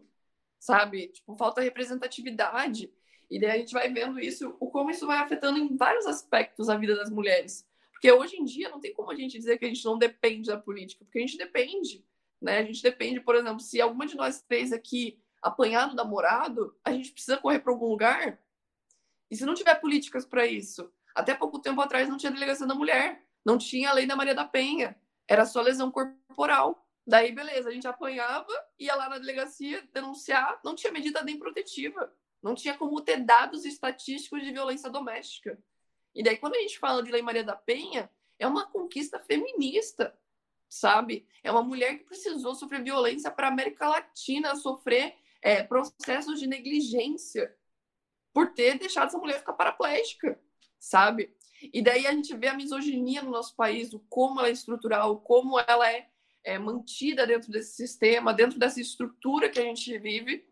Sabe? Tipo, falta representatividade. E daí a gente vai vendo isso, o como isso vai afetando em vários aspectos a vida das mulheres. Porque hoje em dia não tem como a gente dizer que a gente não depende da política, porque a gente depende. Né? A gente depende, por exemplo, se alguma de nós três aqui apanhar no namorado, a gente precisa correr para algum lugar. E se não tiver políticas para isso? Até pouco tempo atrás não tinha delegação da mulher, não tinha a lei da Maria da Penha, era só lesão corporal. Daí, beleza, a gente apanhava, ia lá na delegacia denunciar, não tinha medida nem protetiva, não tinha como ter dados estatísticos de violência doméstica. E daí, quando a gente fala de Lei Maria da Penha, é uma conquista feminista, sabe? É uma mulher que precisou sofrer violência para a América Latina sofrer é, processos de negligência por ter deixado essa mulher ficar paraplégica sabe? E daí a gente vê a misoginia no nosso país, o como ela é estrutural, como ela é, é mantida dentro desse sistema, dentro dessa estrutura que a gente vive.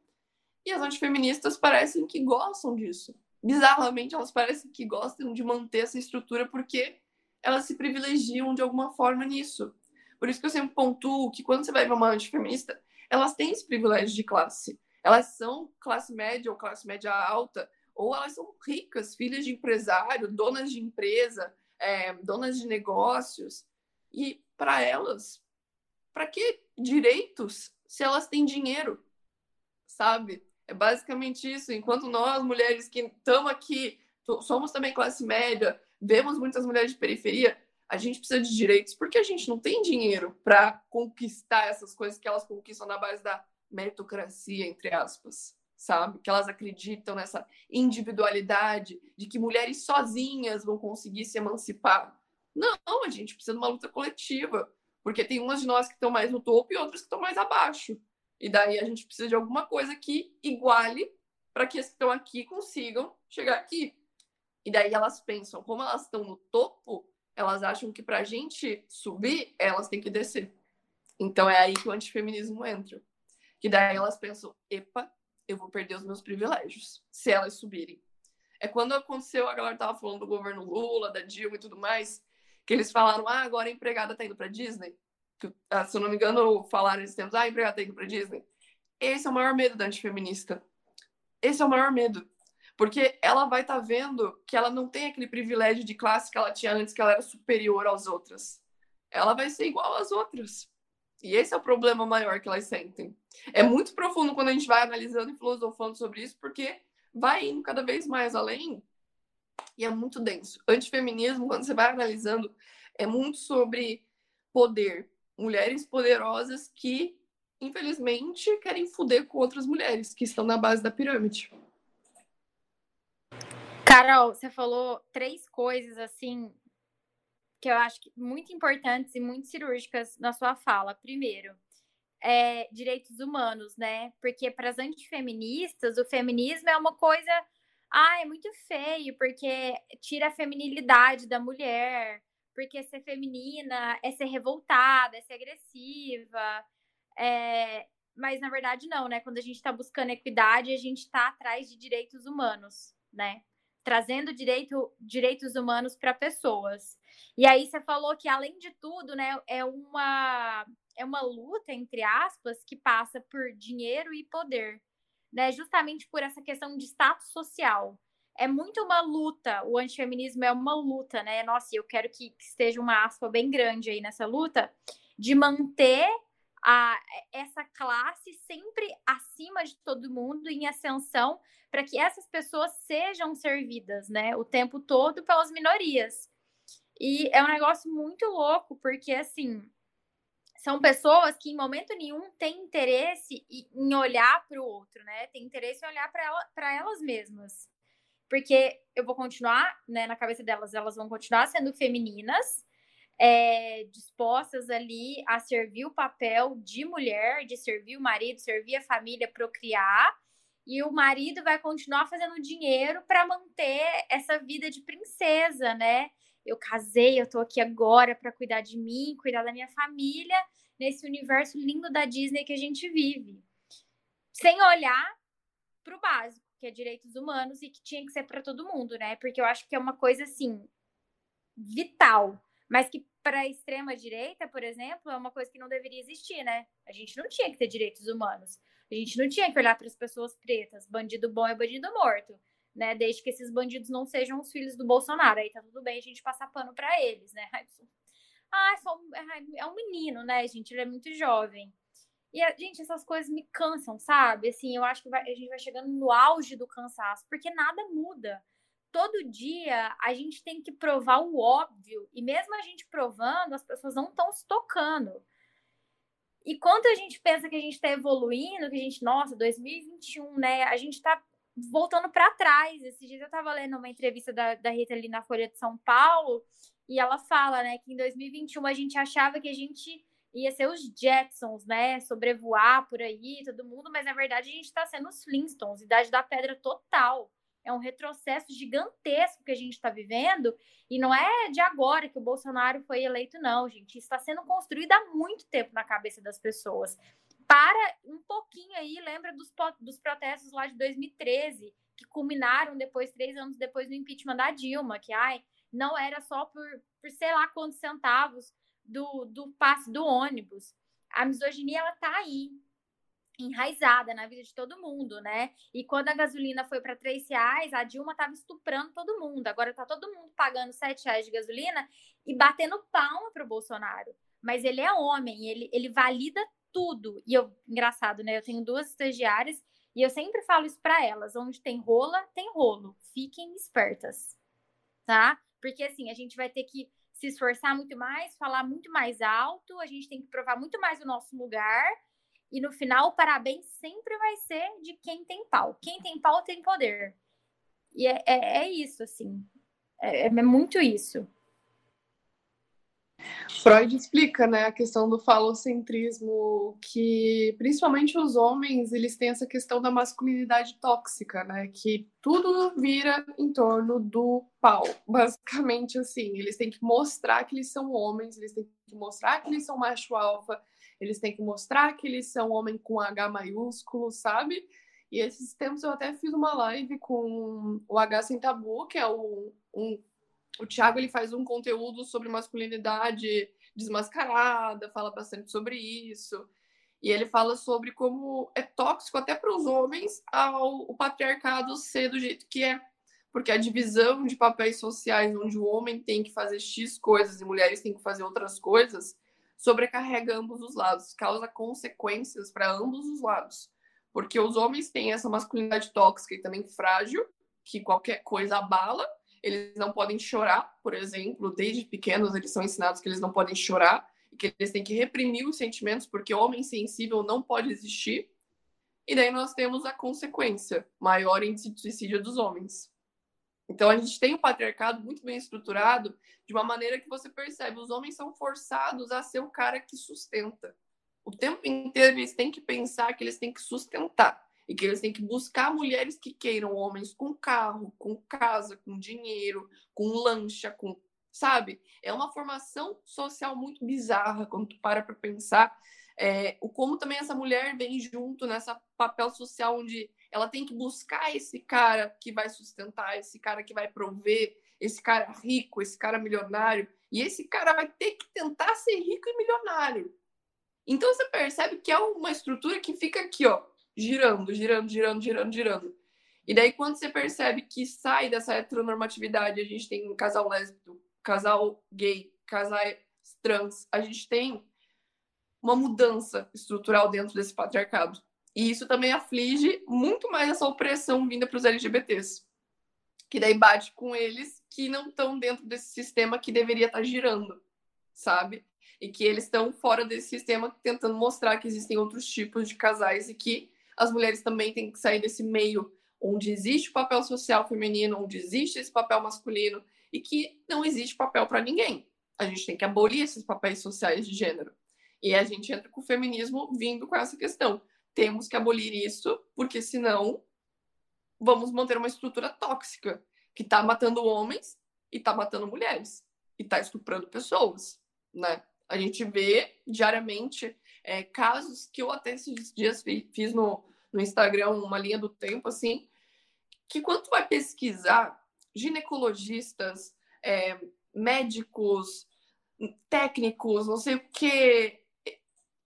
E as antifeministas parecem que gostam disso. Bizarramente, elas parecem que gostam de manter essa estrutura porque elas se privilegiam de alguma forma nisso. Por isso que eu sempre pontuo que quando você vai ver uma antifeminista, elas têm esse privilégio de classe. Elas são classe média ou classe média alta, ou elas são ricas, filhas de empresário, donas de empresa, é, donas de negócios. E para elas, para que direitos se elas têm dinheiro? Sabe? É basicamente isso. Enquanto nós, mulheres que estamos aqui, somos também classe média, vemos muitas mulheres de periferia, a gente precisa de direitos porque a gente não tem dinheiro para conquistar essas coisas que elas conquistam na base da meritocracia, entre aspas sabe? Que elas acreditam nessa individualidade, de que mulheres sozinhas vão conseguir se emancipar. Não, a gente precisa de uma luta coletiva, porque tem umas de nós que estão mais no topo e outras que estão mais abaixo. E daí a gente precisa de alguma coisa que iguale para que as que estão aqui consigam chegar aqui. E daí elas pensam, como elas estão no topo, elas acham que para a gente subir, elas têm que descer. Então é aí que o antifeminismo entra. Que daí elas pensam, epa, eu vou perder os meus privilégios se elas subirem. É quando aconteceu, a galera tava falando do governo Lula, da Dilma e tudo mais, que eles falaram, ah, agora a empregada tá indo pra Disney. Que, ah, se eu não me engano, falaram esses tempos, ah, a empregada tá indo pra Disney. Esse é o maior medo da antifeminista. Esse é o maior medo. Porque ela vai estar tá vendo que ela não tem aquele privilégio de classe que ela tinha antes, que ela era superior às outras. Ela vai ser igual às outras. E esse é o problema maior que elas sentem. É muito profundo quando a gente vai analisando e filosofando sobre isso, porque vai indo cada vez mais além e é muito denso. Antifeminismo, quando você vai analisando, é muito sobre poder. Mulheres poderosas que, infelizmente, querem fuder com outras mulheres que estão na base da pirâmide. Carol, você falou três coisas assim que eu acho que muito importantes e muito cirúrgicas na sua fala. Primeiro, é, direitos humanos, né? Porque para as antifeministas, o feminismo é uma coisa. Ah, é muito feio, porque tira a feminilidade da mulher, porque ser feminina é ser revoltada, é ser agressiva. É... Mas na verdade, não, né? Quando a gente está buscando equidade, a gente está atrás de direitos humanos, né? Trazendo direito, direitos humanos para pessoas. E aí você falou que, além de tudo, né, é uma, é uma luta, entre aspas, que passa por dinheiro e poder, né? Justamente por essa questão de status social. é muito uma luta. O antifeminismo é uma luta, né? Nossa, eu quero que, que esteja uma aspa bem grande aí nessa luta de manter a, essa classe sempre acima de todo mundo, em ascensão, para que essas pessoas sejam servidas, né, o tempo todo pelas minorias. E é um negócio muito louco, porque assim, são pessoas que em momento nenhum têm interesse em olhar para o outro, né? Tem interesse em olhar para ela, elas mesmas. Porque eu vou continuar, né, na cabeça delas, elas vão continuar sendo femininas, é, dispostas ali a servir o papel de mulher, de servir o marido, servir a família, procriar, e o marido vai continuar fazendo dinheiro para manter essa vida de princesa, né? Eu casei, eu tô aqui agora para cuidar de mim, cuidar da minha família, nesse universo lindo da Disney que a gente vive. Sem olhar para o básico, que é direitos humanos e que tinha que ser para todo mundo, né? Porque eu acho que é uma coisa assim vital mas que para a extrema direita, por exemplo, é uma coisa que não deveria existir, né? A gente não tinha que ter direitos humanos. A gente não tinha que olhar para as pessoas pretas. Bandido bom é bandido morto, né? Desde que esses bandidos não sejam os filhos do Bolsonaro. Aí tá tudo bem a gente passar pano para eles, né? Ah, é, é um menino, né, gente? Ele é muito jovem. E, gente, essas coisas me cansam, sabe? Assim, eu acho que vai, a gente vai chegando no auge do cansaço, porque nada muda todo dia a gente tem que provar o óbvio, e mesmo a gente provando, as pessoas não estão se tocando. E quando a gente pensa que a gente está evoluindo, que a gente, nossa, 2021, né? A gente está voltando para trás. Esses dias eu estava lendo uma entrevista da, da Rita ali na Folha de São Paulo, e ela fala, né, que em 2021 a gente achava que a gente ia ser os Jetsons, né? Sobrevoar por aí, todo mundo, mas na verdade a gente está sendo os Flintstones, idade da pedra total é um retrocesso gigantesco que a gente está vivendo, e não é de agora que o Bolsonaro foi eleito, não, gente. Está sendo construído há muito tempo na cabeça das pessoas. Para um pouquinho aí, lembra dos, dos protestos lá de 2013, que culminaram depois, três anos depois, do impeachment da Dilma, que ai, não era só por, por sei lá quantos centavos do, do passe do ônibus. A misoginia, ela tá aí enraizada na vida de todo mundo, né? E quando a gasolina foi para três reais, a Dilma estava estuprando todo mundo. Agora tá todo mundo pagando sete reais de gasolina e batendo palma pro Bolsonaro. Mas ele é homem, ele, ele valida tudo. E eu, engraçado, né? Eu tenho duas estagiárias e eu sempre falo isso para elas: onde tem rola, tem rolo. Fiquem espertas, tá? Porque assim, a gente vai ter que se esforçar muito mais, falar muito mais alto, a gente tem que provar muito mais o nosso lugar e no final, o parabéns sempre vai ser de quem tem pau. Quem tem pau tem poder. E é, é, é isso, assim. É, é, muito isso. Freud explica, né, a questão do falocentrismo, que principalmente os homens, eles têm essa questão da masculinidade tóxica, né, que tudo vira em torno do pau, basicamente assim. Eles têm que mostrar que eles são homens, eles têm que mostrar que eles são macho alfa, eles têm que mostrar que eles são homem com H maiúsculo, sabe? E esses tempos eu até fiz uma live com o H Sem Tabu, que é o, um, o Thiago, ele faz um conteúdo sobre masculinidade desmascarada, fala bastante sobre isso. E ele fala sobre como é tóxico até para os homens ao, o patriarcado ser do jeito que é. Porque a divisão de papéis sociais, onde o homem tem que fazer X coisas e mulheres têm que fazer outras coisas, sobrecarrega ambos os lados, causa consequências para ambos os lados. Porque os homens têm essa masculinidade tóxica e também frágil, que qualquer coisa abala. Eles não podem chorar, por exemplo, desde pequenos eles são ensinados que eles não podem chorar que eles têm que reprimir os sentimentos, porque homem sensível não pode existir. E daí nós temos a consequência, maior índice de suicídio dos homens. Então a gente tem o patriarcado muito bem estruturado de uma maneira que você percebe, os homens são forçados a ser o cara que sustenta. O tempo inteiro eles têm que pensar que eles têm que sustentar e que eles têm que buscar mulheres que queiram homens com carro, com casa, com dinheiro, com lancha, com sabe? É uma formação social muito bizarra quando tu para para pensar é, o como também essa mulher vem junto nessa papel social onde ela tem que buscar esse cara que vai sustentar, esse cara que vai prover, esse cara rico, esse cara milionário. E esse cara vai ter que tentar ser rico e milionário. Então você percebe que é uma estrutura que fica aqui, ó, girando, girando, girando, girando, girando. E daí, quando você percebe que sai dessa heteronormatividade, a gente tem um casal lésbico, casal gay, casais trans, a gente tem uma mudança estrutural dentro desse patriarcado. E isso também aflige muito mais essa opressão vinda para os LGBTs, que daí bate com eles que não estão dentro desse sistema que deveria estar tá girando, sabe? E que eles estão fora desse sistema tentando mostrar que existem outros tipos de casais e que as mulheres também têm que sair desse meio onde existe o papel social feminino, onde existe esse papel masculino e que não existe papel para ninguém. A gente tem que abolir esses papéis sociais de gênero. E a gente entra com o feminismo vindo com essa questão. Temos que abolir isso, porque senão vamos manter uma estrutura tóxica que está matando homens e está matando mulheres e está estuprando pessoas, né? A gente vê diariamente é, casos que eu até esses dias fiz no, no Instagram uma linha do tempo assim, que quando vai pesquisar ginecologistas, é, médicos, técnicos, não sei o que,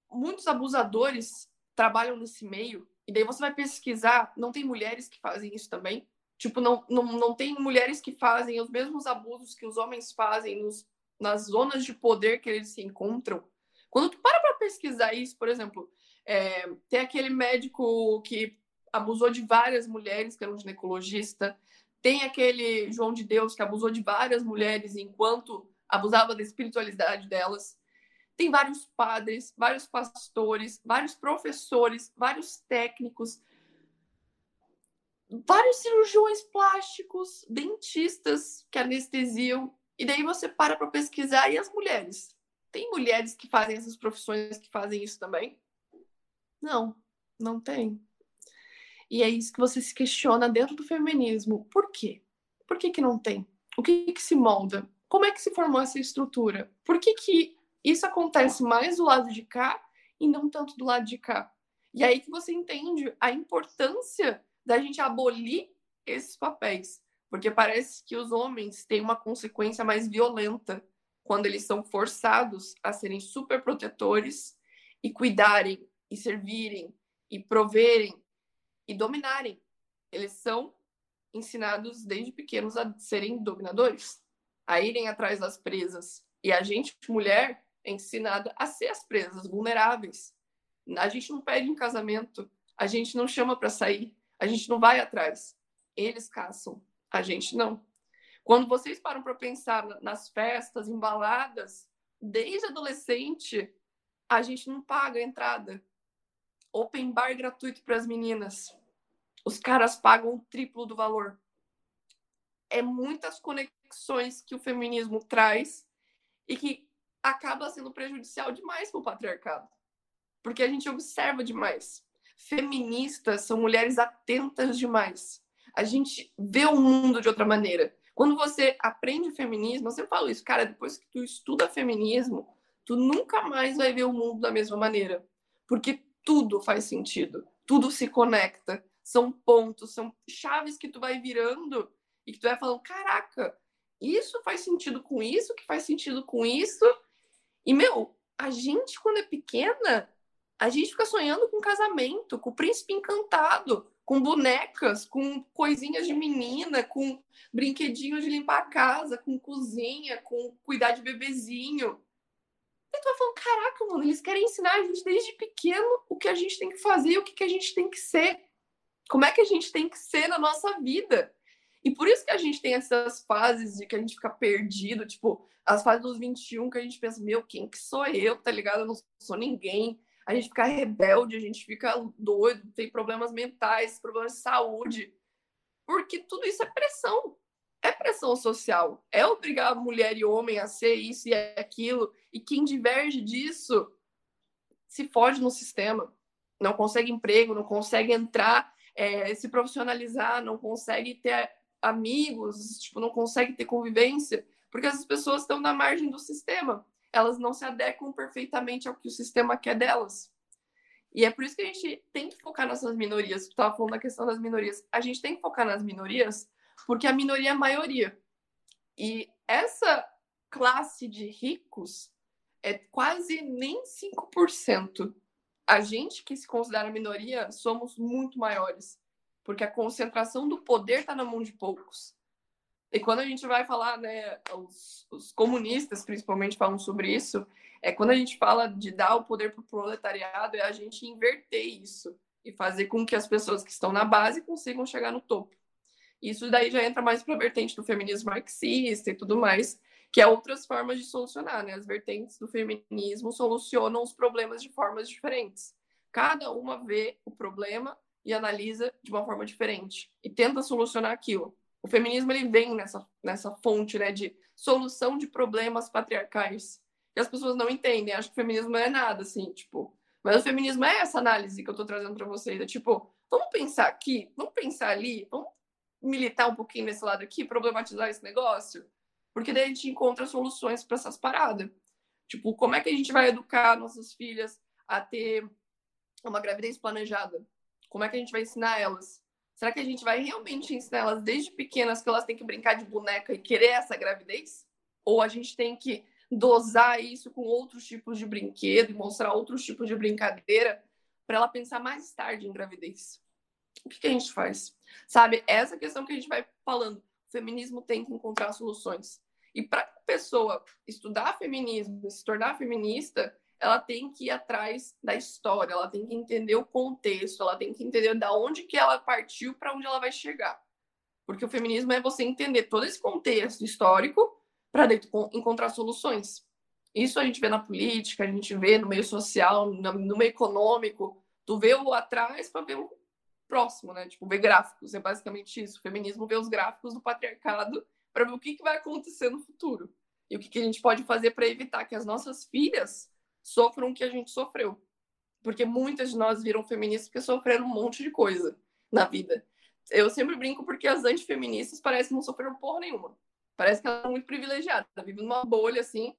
muitos abusadores trabalham nesse meio, e daí você vai pesquisar, não tem mulheres que fazem isso também? Tipo, não, não, não tem mulheres que fazem os mesmos abusos que os homens fazem nos, nas zonas de poder que eles se encontram. Quando tu para para pesquisar isso, por exemplo, é, tem aquele médico que abusou de várias mulheres, que era um ginecologista, tem aquele João de Deus que abusou de várias mulheres enquanto abusava da espiritualidade delas. Tem vários padres, vários pastores, vários professores, vários técnicos, vários cirurgiões plásticos, dentistas que anestesiam. E daí você para para pesquisar e as mulheres? Tem mulheres que fazem essas profissões que fazem isso também? Não, não tem. E é isso que você se questiona dentro do feminismo. Por quê? Por que, que não tem? O que, que se molda? Como é que se formou essa estrutura? Por que, que isso acontece mais do lado de cá e não tanto do lado de cá. E aí que você entende a importância da gente abolir esses papéis, porque parece que os homens têm uma consequência mais violenta quando eles são forçados a serem super protetores e cuidarem e servirem e proverem e dominarem. Eles são ensinados desde pequenos a serem dominadores, a irem atrás das presas. E a gente, mulher, é ensinada a ser as presas vulneráveis. A gente não pede em casamento, a gente não chama para sair, a gente não vai atrás. Eles caçam, a gente não. Quando vocês param para pensar nas festas, embaladas, desde adolescente, a gente não paga a entrada. Open bar gratuito para as meninas. Os caras pagam o triplo do valor. É muitas conexões que o feminismo traz e que acaba sendo prejudicial demais para o patriarcado. Porque a gente observa demais. Feministas são mulheres atentas demais. A gente vê o mundo de outra maneira. Quando você aprende feminismo, eu sempre falo isso, cara, depois que tu estuda feminismo, tu nunca mais vai ver o mundo da mesma maneira. Porque tudo faz sentido, tudo se conecta, são pontos, são chaves que tu vai virando e que tu vai falando, caraca, isso faz sentido com isso, que faz sentido com isso, e, meu, a gente, quando é pequena, a gente fica sonhando com casamento, com o príncipe encantado, com bonecas, com coisinhas de menina, com brinquedinhos de limpar a casa, com cozinha, com cuidar de bebezinho. E tu vai falando, caraca, mano, eles querem ensinar a gente desde pequeno o que a gente tem que fazer, o que, que a gente tem que ser. Como é que a gente tem que ser na nossa vida. E por isso que a gente tem essas fases de que a gente fica perdido, tipo, as fases dos 21 que a gente pensa, meu, quem que sou eu, tá ligado? Eu não sou ninguém. A gente fica rebelde, a gente fica doido, tem problemas mentais, problemas de saúde. Porque tudo isso é pressão. É pressão social. É obrigar mulher e homem a ser isso e aquilo. E quem diverge disso se foge no sistema. Não consegue emprego, não consegue entrar, é, se profissionalizar, não consegue ter amigos, tipo, não consegue ter convivência, porque essas pessoas estão na margem do sistema. Elas não se adequam perfeitamente ao que o sistema quer delas. E é por isso que a gente tem que focar nessas minorias. Tu estava falando da questão das minorias. A gente tem que focar nas minorias porque a minoria é a maioria. E essa classe de ricos é quase nem 5%. A gente que se considera minoria somos muito maiores. Porque a concentração do poder está na mão de poucos. E quando a gente vai falar, né, os, os, comunistas principalmente falam sobre isso, é quando a gente fala de dar o poder para o proletariado, é a gente inverter isso e fazer com que as pessoas que estão na base consigam chegar no topo. Isso daí já entra mais para a vertente do feminismo marxista e tudo mais, que é outras formas de solucionar, né? As vertentes do feminismo solucionam os problemas de formas diferentes. Cada uma vê o problema e analisa de uma forma diferente e tenta solucionar aquilo. O feminismo ele vem nessa, nessa fonte né, de solução de problemas patriarcais que as pessoas não entendem. Acho que o feminismo é nada, assim, tipo. Mas o feminismo é essa análise que eu tô trazendo para vocês. É tipo, vamos pensar aqui, vamos pensar ali, vamos militar um pouquinho nesse lado aqui, problematizar esse negócio. Porque daí a gente encontra soluções para essas paradas. Tipo, como é que a gente vai educar nossas filhas a ter uma gravidez planejada? Como é que a gente vai ensinar elas? Será que a gente vai realmente ensinar elas desde pequenas que elas têm que brincar de boneca e querer essa gravidez? Ou a gente tem que dosar isso com outros tipos de brinquedo mostrar outros tipos de brincadeira para ela pensar mais tarde em gravidez? O que, que a gente faz? Sabe, essa questão que a gente vai falando. O feminismo tem que encontrar soluções. E para a pessoa estudar feminismo, se tornar feminista, ela tem que ir atrás da história, ela tem que entender o contexto, ela tem que entender da onde que ela partiu para onde ela vai chegar. Porque o feminismo é você entender todo esse contexto histórico para encontrar soluções. Isso a gente vê na política, a gente vê no meio social, no meio econômico. Tu vê o atrás para ver o próximo, né? Tipo, ver gráficos, é basicamente isso. O feminismo vê os gráficos do patriarcado para ver o que, que vai acontecer no futuro. E o que, que a gente pode fazer para evitar que as nossas filhas sofram o que a gente sofreu. Porque muitas de nós viram feministas porque sofreram um monte de coisa na vida. Eu sempre brinco porque as antifeministas parecem não sofreram porra nenhuma. Parece que ela é muito privilegiada, vive numa bolha assim.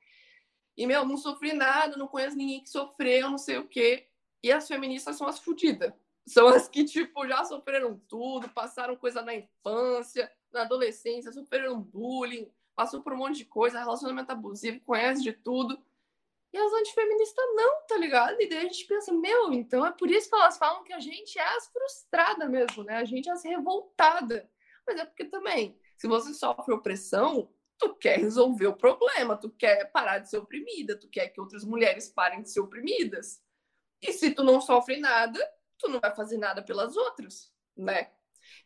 E, meu, não sofri nada, não conheço ninguém que sofreu, não sei o quê. E as feministas são as fodidas. São as que, tipo, já sofreram tudo, passaram coisa na infância, na adolescência, sofreram bullying, passou por um monte de coisa, relacionamento abusivo, conhece de tudo. E as antifeministas não, tá ligado? E daí a gente pensa, meu, então é por isso que elas falam que a gente é as frustrada mesmo, né? A gente é as revoltada. Mas é porque também, se você sofre opressão, tu quer resolver o problema, tu quer parar de ser oprimida, tu quer que outras mulheres parem de ser oprimidas. E se tu não sofre nada, tu não vai fazer nada pelas outras, né?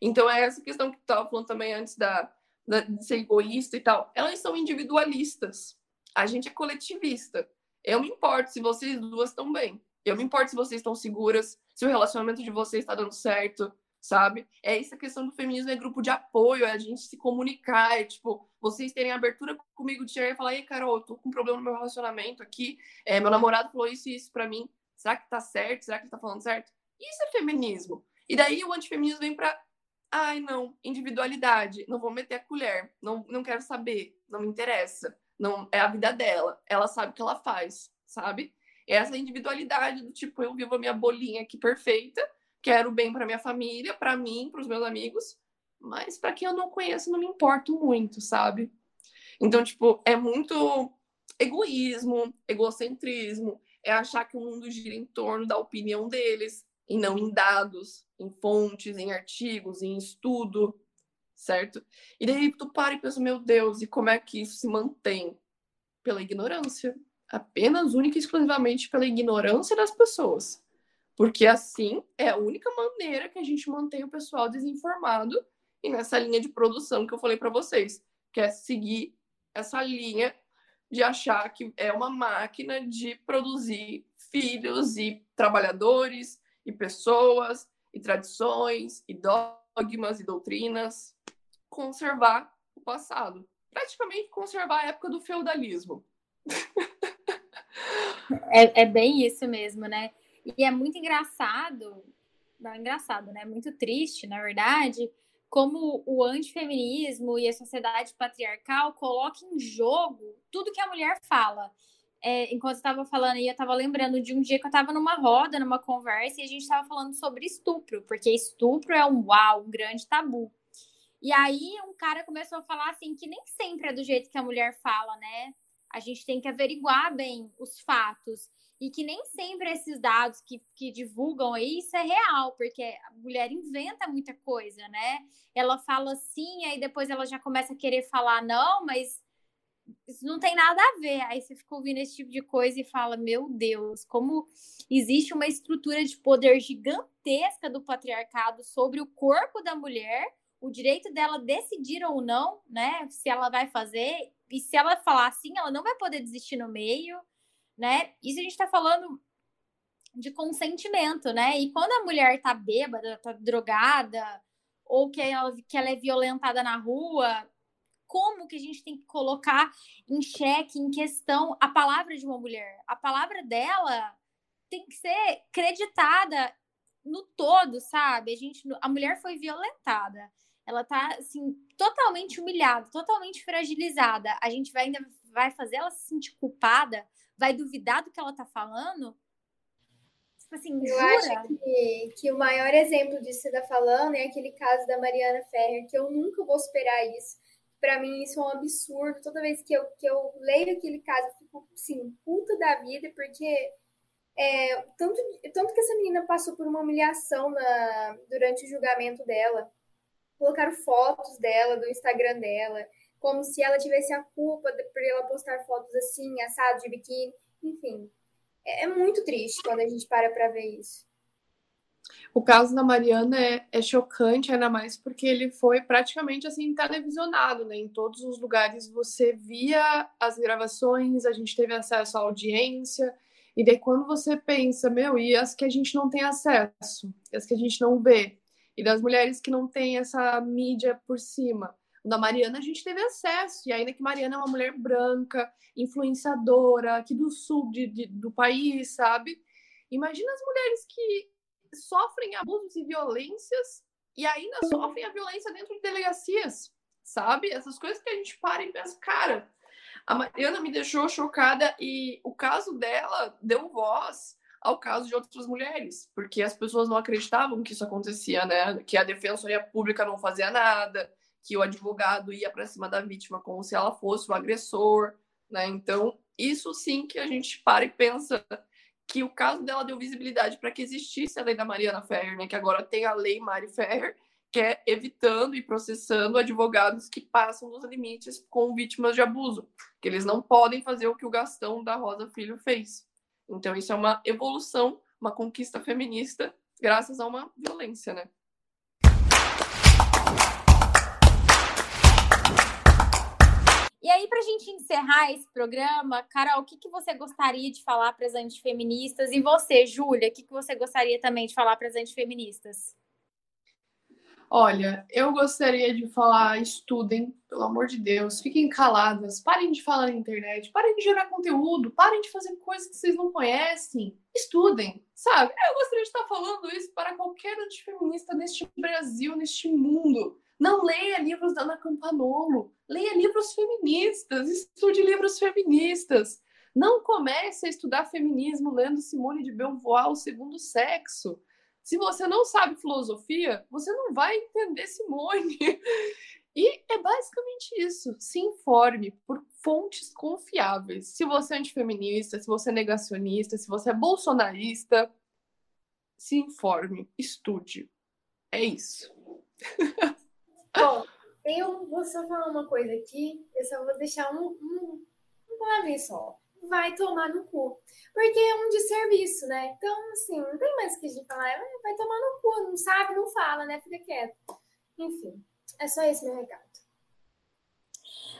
Então é essa questão que tu estava falando também antes da, da, de ser egoísta e tal. Elas são individualistas. A gente é coletivista. Eu me importo se vocês duas estão bem. Eu me importo se vocês estão seguras, se o relacionamento de vocês está dando certo, sabe? É essa questão do feminismo, é grupo de apoio, é a gente se comunicar, é tipo, vocês terem abertura comigo de chegar e falar, ei, Carol, eu tô com um problema no meu relacionamento aqui, é, meu namorado falou isso e isso pra mim, será que tá certo? Será que ele tá falando certo? Isso é feminismo. E daí o antifeminismo vem pra, ai, não, individualidade, não vou meter a colher, não, não quero saber, não me interessa. Não é a vida dela. Ela sabe o que ela faz, sabe? Essa individualidade do tipo, eu vivo a minha bolinha aqui perfeita, quero bem para minha família, para mim, para os meus amigos, mas para quem eu não conheço, não me importo muito, sabe? Então, tipo, é muito egoísmo, egocentrismo, é achar que o mundo gira em torno da opinião deles e não em dados, em fontes, em artigos, em estudo, certo? E daí tu para e pensa, meu Deus, e como é que isso se mantém? Pela ignorância. Apenas, única e exclusivamente pela ignorância das pessoas. Porque assim é a única maneira que a gente mantém o pessoal desinformado e nessa linha de produção que eu falei para vocês, que é seguir essa linha de achar que é uma máquina de produzir filhos e trabalhadores e pessoas e tradições e dogmas e doutrinas conservar o passado. Praticamente conservar a época do feudalismo. É, é bem isso mesmo, né? E é muito engraçado, não é engraçado, né? Muito triste, na verdade, como o antifeminismo e a sociedade patriarcal colocam em jogo tudo que a mulher fala. É, enquanto estava falando eu estava lembrando de um dia que eu estava numa roda, numa conversa, e a gente estava falando sobre estupro, porque estupro é um uau, um grande tabu. E aí um cara começou a falar assim que nem sempre é do jeito que a mulher fala, né? A gente tem que averiguar bem os fatos. e que nem sempre esses dados que, que divulgam aí, isso é real, porque a mulher inventa muita coisa, né? Ela fala sim, aí depois ela já começa a querer falar não, mas isso não tem nada a ver. Aí você fica ouvindo esse tipo de coisa e fala: Meu Deus, como existe uma estrutura de poder gigantesca do patriarcado sobre o corpo da mulher, o direito dela decidir ou não, né? Se ela vai fazer, e se ela falar assim, ela não vai poder desistir no meio né? Isso a gente está falando de consentimento, né? E quando a mulher tá bêbada, tá drogada, ou que ela, que ela é violentada na rua, como que a gente tem que colocar em xeque, em questão, a palavra de uma mulher? A palavra dela tem que ser creditada no todo, sabe? A gente, a mulher foi violentada. Ela tá assim totalmente humilhada, totalmente fragilizada. A gente vai ainda vai fazer ela se sentir culpada vai duvidar do que ela tá falando? Tipo assim, eu jura? acho que, que o maior exemplo disso que você tá falando é aquele caso da Mariana Ferrer, que eu nunca vou superar isso. Para mim, isso é um absurdo. Toda vez que eu, que eu leio aquele caso, eu fico, assim, puta da vida, porque é, tanto, tanto que essa menina passou por uma humilhação na, durante o julgamento dela. Colocaram fotos dela, do Instagram dela como se ela tivesse a culpa de, por ela postar fotos assim, assado de biquíni, enfim. É, é muito triste quando a gente para para ver isso. O caso da Mariana é, é, chocante, ainda mais porque ele foi praticamente assim televisionado, né? Em todos os lugares você via as gravações, a gente teve acesso à audiência, e daí quando você pensa, meu, e as que a gente não tem acesso, as que a gente não vê, e das mulheres que não têm essa mídia por cima, da Mariana a gente teve acesso, e ainda que Mariana é uma mulher branca, influenciadora, aqui do sul de, de, do país, sabe? Imagina as mulheres que sofrem abusos e violências e ainda sofrem a violência dentro de delegacias, sabe? Essas coisas que a gente para e pensa, cara, a Mariana me deixou chocada e o caso dela deu voz ao caso de outras mulheres, porque as pessoas não acreditavam que isso acontecia, né? Que a defensoria pública não fazia nada, que o advogado ia para cima da vítima como se ela fosse o agressor, né? Então, isso sim que a gente para e pensa que o caso dela deu visibilidade para que existisse a lei da Mariana Ferrer, né? Que agora tem a lei Mari Ferrer, que é evitando e processando advogados que passam dos limites com vítimas de abuso, que eles não podem fazer o que o Gastão da Rosa Filho fez. Então, isso é uma evolução, uma conquista feminista, graças a uma violência, né? E aí, para a gente encerrar esse programa, Carol, o que, que você gostaria de falar para as antifeministas? E você, Júlia, o que, que você gostaria também de falar para as antifeministas? Olha, eu gostaria de falar, estudem, pelo amor de Deus, fiquem caladas, parem de falar na internet, parem de gerar conteúdo, parem de fazer coisas que vocês não conhecem, estudem, sabe? Eu gostaria de estar falando isso para qualquer antifeminista neste Brasil, neste mundo. Não leia livros da Ana Campanolo, leia livros feministas, estude livros feministas. Não comece a estudar feminismo lendo Simone de Beauvoir, O Segundo Sexo. Se você não sabe filosofia, você não vai entender Simone. E é basicamente isso. Se informe por fontes confiáveis. Se você é antifeminista, se você é negacionista, se você é bolsonarista, se informe, estude. É isso. Bom, eu vou só falar uma coisa aqui, eu só vou deixar um, um, um palavrinho só. Vai tomar no cu. Porque é um desserviço, né? Então, assim, não tem mais o que a gente falar. É, vai tomar no cu, não sabe, não fala, né? Fica quieto. Enfim, é só esse meu recado.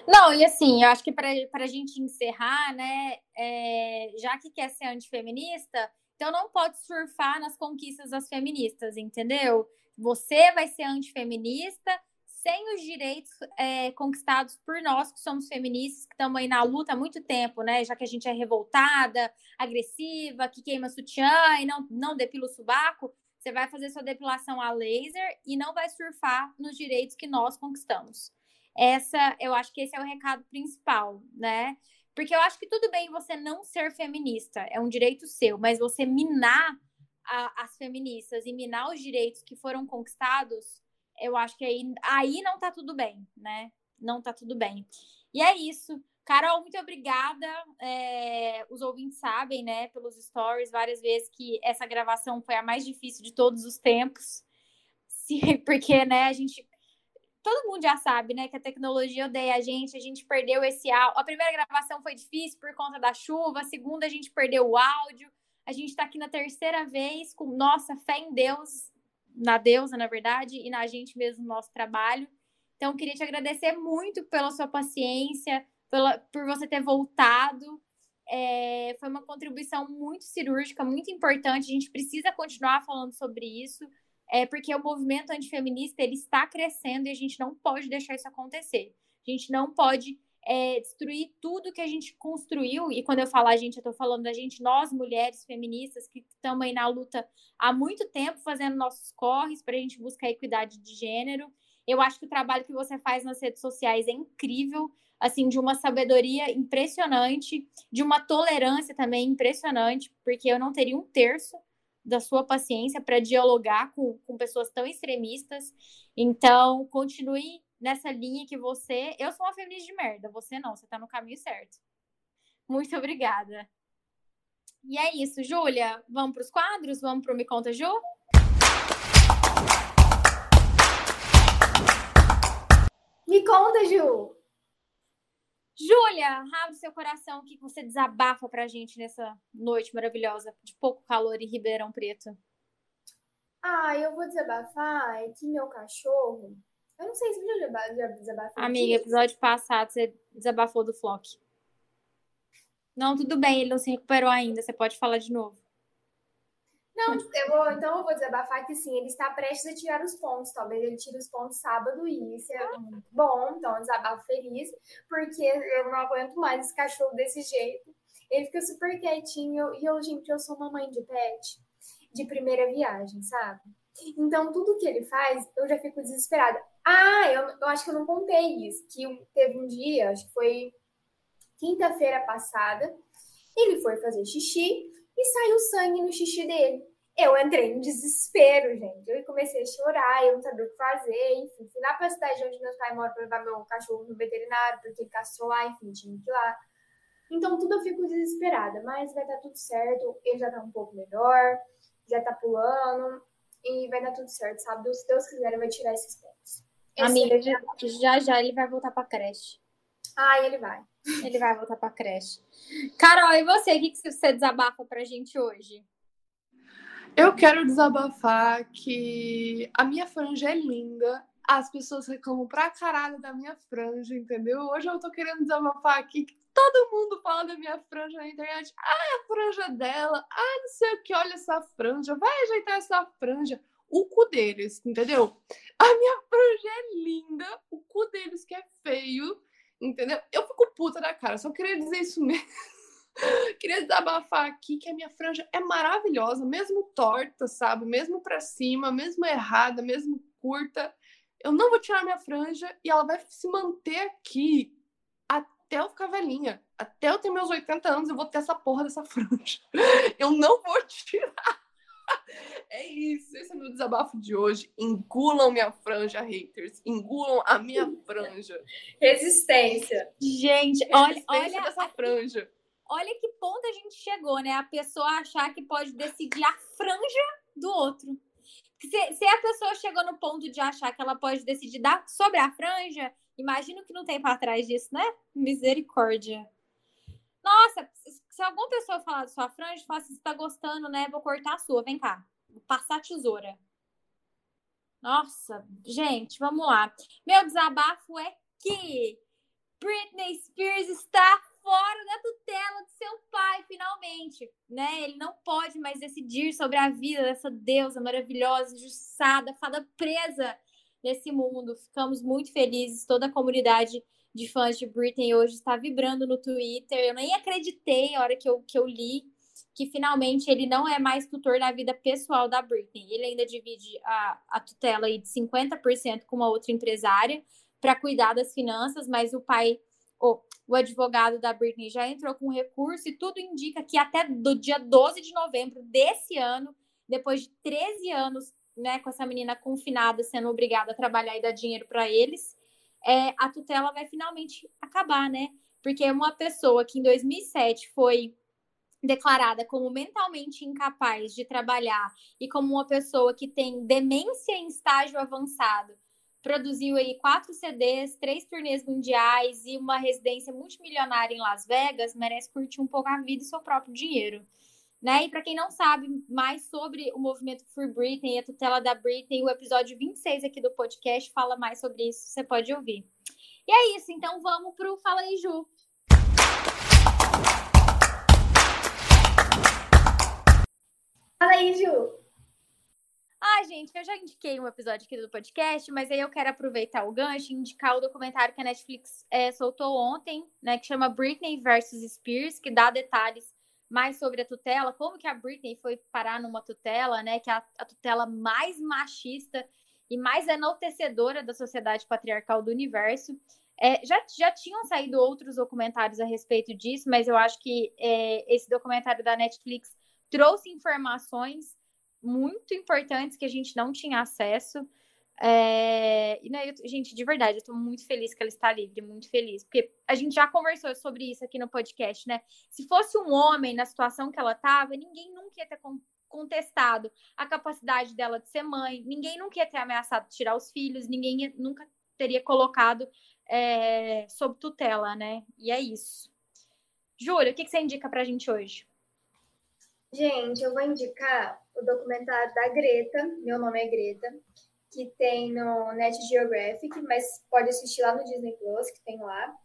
Não, e assim, eu acho que para a gente encerrar, né, é, já que quer ser antifeminista, então não pode surfar nas conquistas das feministas, entendeu? Você vai ser antifeminista sem os direitos é, conquistados por nós que somos feministas, que estamos aí na luta há muito tempo, né? Já que a gente é revoltada, agressiva, que queima sutiã e não, não depila o subaco, você vai fazer sua depilação a laser e não vai surfar nos direitos que nós conquistamos. Essa, eu acho que esse é o recado principal, né? Porque eu acho que tudo bem você não ser feminista, é um direito seu, mas você minar a, as feministas e minar os direitos que foram conquistados eu acho que aí, aí não tá tudo bem, né? Não tá tudo bem. E é isso. Carol, muito obrigada. É, os ouvintes sabem, né, pelos stories, várias vezes que essa gravação foi a mais difícil de todos os tempos. Sim, porque, né, a gente. Todo mundo já sabe, né, que a tecnologia odeia a gente, a gente perdeu esse áudio. A primeira gravação foi difícil por conta da chuva, a segunda a gente perdeu o áudio. A gente está aqui na terceira vez com nossa fé em Deus, na deusa, na verdade, e na gente mesmo no nosso trabalho. Então, queria te agradecer muito pela sua paciência, pela, por você ter voltado. É, foi uma contribuição muito cirúrgica, muito importante. A gente precisa continuar falando sobre isso, é, porque o movimento antifeminista ele está crescendo e a gente não pode deixar isso acontecer. A gente não pode é, destruir tudo que a gente construiu. E quando eu falo a gente, eu estou falando da gente, nós mulheres feministas que estamos aí na luta há muito tempo, fazendo nossos corres para a gente buscar a equidade de gênero. Eu acho que o trabalho que você faz nas redes sociais é incrível assim, de uma sabedoria impressionante, de uma tolerância também impressionante, porque eu não teria um terço da sua paciência para dialogar com, com pessoas tão extremistas. Então, continue nessa linha que você. Eu sou uma feminista de merda, você não, você tá no caminho certo. Muito obrigada. E é isso, Júlia. Vamos para os quadros? Vamos para o Me Conta Ju? Me conta, Ju! Júlia, abre seu coração, o que você desabafa pra gente nessa noite maravilhosa de pouco calor em Ribeirão Preto? Ah, eu vou desabafar é que meu cachorro. Eu não sei se eu já, já desabafei. Amiga, episódio passado você desabafou do Flock. Não, tudo bem, ele não se recuperou ainda, você pode falar de novo. Não, eu vou, então eu vou desabafar que sim, ele está prestes a tirar os pontos. Talvez ele tire os pontos sábado e isso é muito bom. Então, eu desabafo feliz, porque eu não aguento mais esse cachorro desse jeito. Ele fica super quietinho. E eu, gente, eu sou mamãe de pet de primeira viagem, sabe? Então, tudo que ele faz, eu já fico desesperada. Ah, eu, eu acho que eu não contei isso. Que teve um dia, acho que foi quinta-feira passada, ele foi fazer xixi e saiu sangue no xixi dele. Eu entrei em desespero, gente. Eu comecei a chorar, eu não sabia o que fazer, enfim. Fui lá pra cidade onde meus pais moram pra levar meu cachorro no veterinário, porque ele castrou lá, enfim, tinha que ir lá. Então, tudo eu fico desesperada, mas vai dar tudo certo. Ele já tá um pouco melhor, já tá pulando, e vai dar tudo certo, sabe? Se Deus quiser, ele vai tirar esses Amiga, já, já já ele vai voltar pra creche. Ah, ele vai. Ele vai voltar pra creche. Carol, e você? O que, que você desabafa pra gente hoje? Eu quero desabafar que a minha franja é linda. As pessoas reclamam pra caralho da minha franja, entendeu? Hoje eu tô querendo desabafar aqui que todo mundo fala da minha franja na internet. Ah, a franja dela. Ah, não sei o que, olha essa franja. Vai ajeitar essa franja. O cu deles, entendeu? A minha franja é linda. O cu deles que é feio Entendeu? Eu fico puta da cara, só queria dizer isso mesmo. queria desabafar aqui que a minha franja é maravilhosa, mesmo torta, sabe? Mesmo pra cima, mesmo errada, mesmo curta. Eu não vou tirar minha franja e ela vai se manter aqui até eu ficar velhinha. Até eu ter meus 80 anos, eu vou ter essa porra dessa franja. Eu não vou tirar. É isso, esse é o meu desabafo de hoje. Engulam minha franja, haters. Engulam a minha franja. Resistência. Gente, olha, Resistência olha dessa franja. Olha que ponto a gente chegou, né? A pessoa achar que pode decidir a franja do outro. Se, se a pessoa chegou no ponto de achar que ela pode decidir dar sobre a franja, imagino que não tem para trás disso, né? Misericórdia. Nossa, se alguma pessoa falar da sua franja, fala assim, você tá gostando, né? Vou cortar a sua, vem cá. Vou passar a tesoura. Nossa, gente, vamos lá. Meu desabafo é que Britney Spears está fora da tutela de seu pai, finalmente, né? Ele não pode mais decidir sobre a vida dessa deusa maravilhosa, injustiçada, fada presa nesse mundo. Ficamos muito felizes, toda a comunidade de fãs de Britney hoje está vibrando no Twitter. Eu nem acreditei na hora que eu, que eu li que finalmente ele não é mais tutor da vida pessoal da Britney. Ele ainda divide a, a tutela aí de 50% com uma outra empresária para cuidar das finanças, mas o pai, oh, o advogado da Britney já entrou com recurso e tudo indica que até do dia 12 de novembro desse ano, depois de 13 anos né, com essa menina confinada, sendo obrigada a trabalhar e dar dinheiro para eles, é, a tutela vai finalmente acabar, né? porque uma pessoa que em 2007 foi declarada como mentalmente incapaz de trabalhar e como uma pessoa que tem demência em estágio avançado, produziu aí quatro CDs, três turnês mundiais e uma residência multimilionária em Las Vegas, merece curtir um pouco a vida e seu próprio dinheiro. Né? E para quem não sabe mais sobre o movimento Free Britney e a tutela da Britney, o episódio 26 aqui do podcast fala mais sobre isso, você pode ouvir. E é isso, então vamos pro Fala aí, Ju. Fala aí, Ju. Ah, gente, eu já indiquei um episódio aqui do podcast, mas aí eu quero aproveitar o gancho e indicar o documentário que a Netflix é, soltou ontem, né, que chama Britney versus Spears, que dá detalhes mais sobre a tutela, como que a Britney foi parar numa tutela, né, que é a, a tutela mais machista e mais enaltecedora da sociedade patriarcal do universo. É, já, já tinham saído outros documentários a respeito disso, mas eu acho que é, esse documentário da Netflix trouxe informações muito importantes que a gente não tinha acesso. É... E, né, eu, gente, de verdade, eu tô muito feliz que ela está livre, muito feliz, porque a gente já conversou sobre isso aqui no podcast, né? Se fosse um homem na situação que ela estava, ninguém nunca ia ter contestado a capacidade dela de ser mãe, ninguém nunca ia ter ameaçado tirar os filhos, ninguém nunca teria colocado é, sob tutela, né? E é isso. Júlia, o que, que você indica pra gente hoje? Gente, eu vou indicar o documentário da Greta, meu nome é Greta, que tem no Net Geographic, mas pode assistir lá no Disney Plus, que tem lá.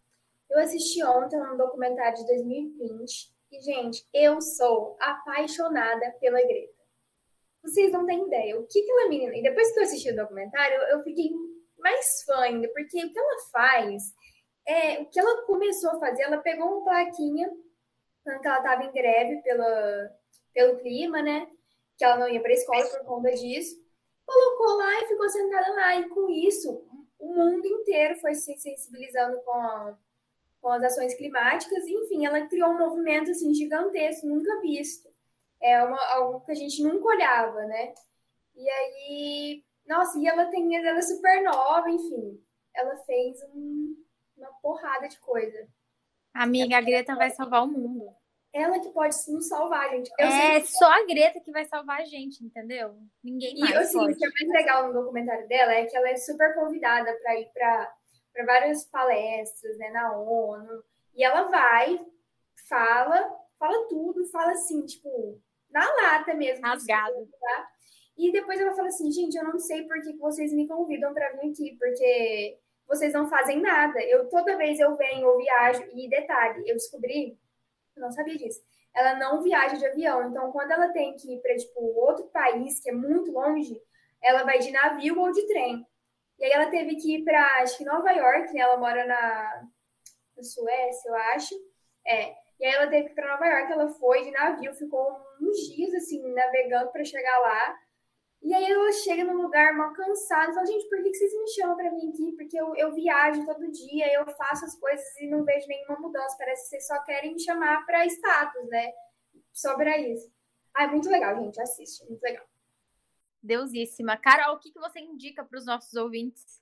Eu assisti ontem um documentário de 2020 e, gente, eu sou apaixonada pela Greta. Vocês não têm ideia o que aquela menina. E depois que eu assisti o documentário, eu fiquei mais fã ainda, porque o que ela faz é o que ela começou a fazer. Ela pegou uma plaquinha quando ela estava em greve pela, pelo clima, né? Que ela não ia para a escola por conta disso. Colocou lá e ficou sentada lá. E com isso, o mundo inteiro foi se sensibilizando com, a, com as ações climáticas. Enfim, ela criou um movimento assim, gigantesco, nunca visto. É uma, algo que a gente nunca olhava, né? E aí, nossa, e ela tem, ela é super nova, enfim. Ela fez um, uma porrada de coisa. Amiga, a Greta vai salvar o mundo ela que pode nos salvar, gente. Eu é que... só a Greta que vai salvar a gente, entendeu? Ninguém mais. E assim, o que é mais legal no documentário dela é que ela é super convidada para ir para várias palestras, né, na ONU. E ela vai, fala, fala tudo, fala assim, tipo, na lata mesmo. Rasgado. Tá? E depois ela fala assim, gente, eu não sei por que vocês me convidam para vir aqui, porque vocês não fazem nada. Eu toda vez eu venho, eu viajo, e detalhe, eu descobri não sabia disso. Ela não viaja de avião, então quando ela tem que ir para tipo outro país que é muito longe, ela vai de navio ou de trem. E aí ela teve que ir para acho que Nova York, né? Ela mora na, na Suécia, eu acho. É. E aí ela teve que ir para Nova York, ela foi de navio, ficou uns dias assim navegando para chegar lá. E aí ela chega num lugar mal cansada e fala, gente, por que vocês me chamam para vir aqui? Porque eu, eu viajo todo dia, eu faço as coisas e não vejo nenhuma mudança. Parece que vocês só querem me chamar para status, né? Sobre isso. Ah, é muito legal, gente. Assiste, muito legal. Deusíssima. Carol, o que, que você indica para os nossos ouvintes?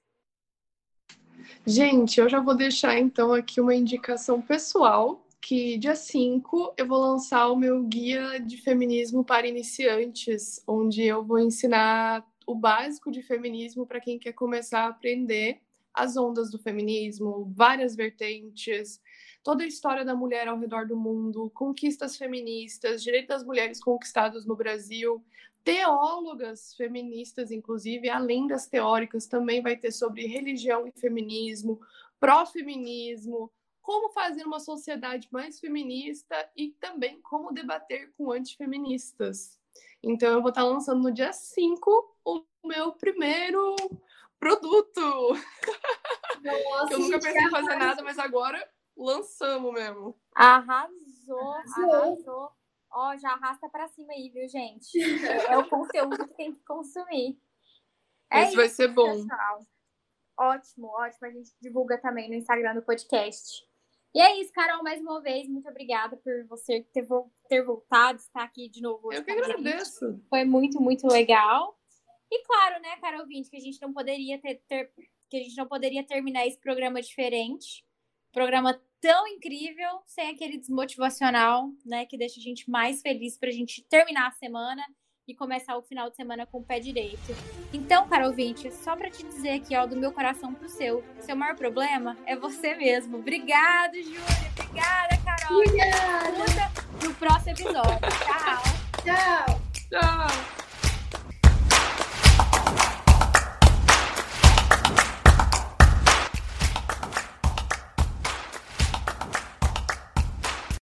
Gente, eu já vou deixar então aqui uma indicação pessoal que dia 5 eu vou lançar o meu guia de feminismo para iniciantes, onde eu vou ensinar o básico de feminismo para quem quer começar a aprender as ondas do feminismo, várias vertentes, toda a história da mulher ao redor do mundo, conquistas feministas, direitos das mulheres conquistados no Brasil, teólogas feministas, inclusive, além das teóricas, também vai ter sobre religião e feminismo, pró-feminismo, como fazer uma sociedade mais feminista e também como debater com antifeministas. Então, eu vou estar lançando no dia 5 o meu primeiro produto. Nossa, eu nunca pensei em fazer nada, mas agora lançamos mesmo. Arrasou, arrasou. Ó, já arrasta para cima aí, viu, gente? É o conteúdo que tem que consumir. É isso, vai ser bom. Pessoal. Ótimo, ótimo. A gente divulga também no Instagram do podcast. E é isso, Carol, mais uma vez, muito obrigada por você ter, ter voltado, estar aqui de novo hoje. Eu que agradeço. Foi muito, muito legal. E claro, né, Carol Vinte, que a gente não poderia ter, ter, que a gente não poderia terminar esse programa diferente. Programa tão incrível, sem aquele desmotivacional, né, que deixa a gente mais feliz pra gente terminar a semana e começar o final de semana com o pé direito. Então, cara ouvinte, só para te dizer aqui, ó, do meu coração pro seu, seu maior problema é você mesmo. Obrigado, Júlia. Obrigada, Carol. Obrigada. No próximo episódio. Tchau. Tchau. Tchau.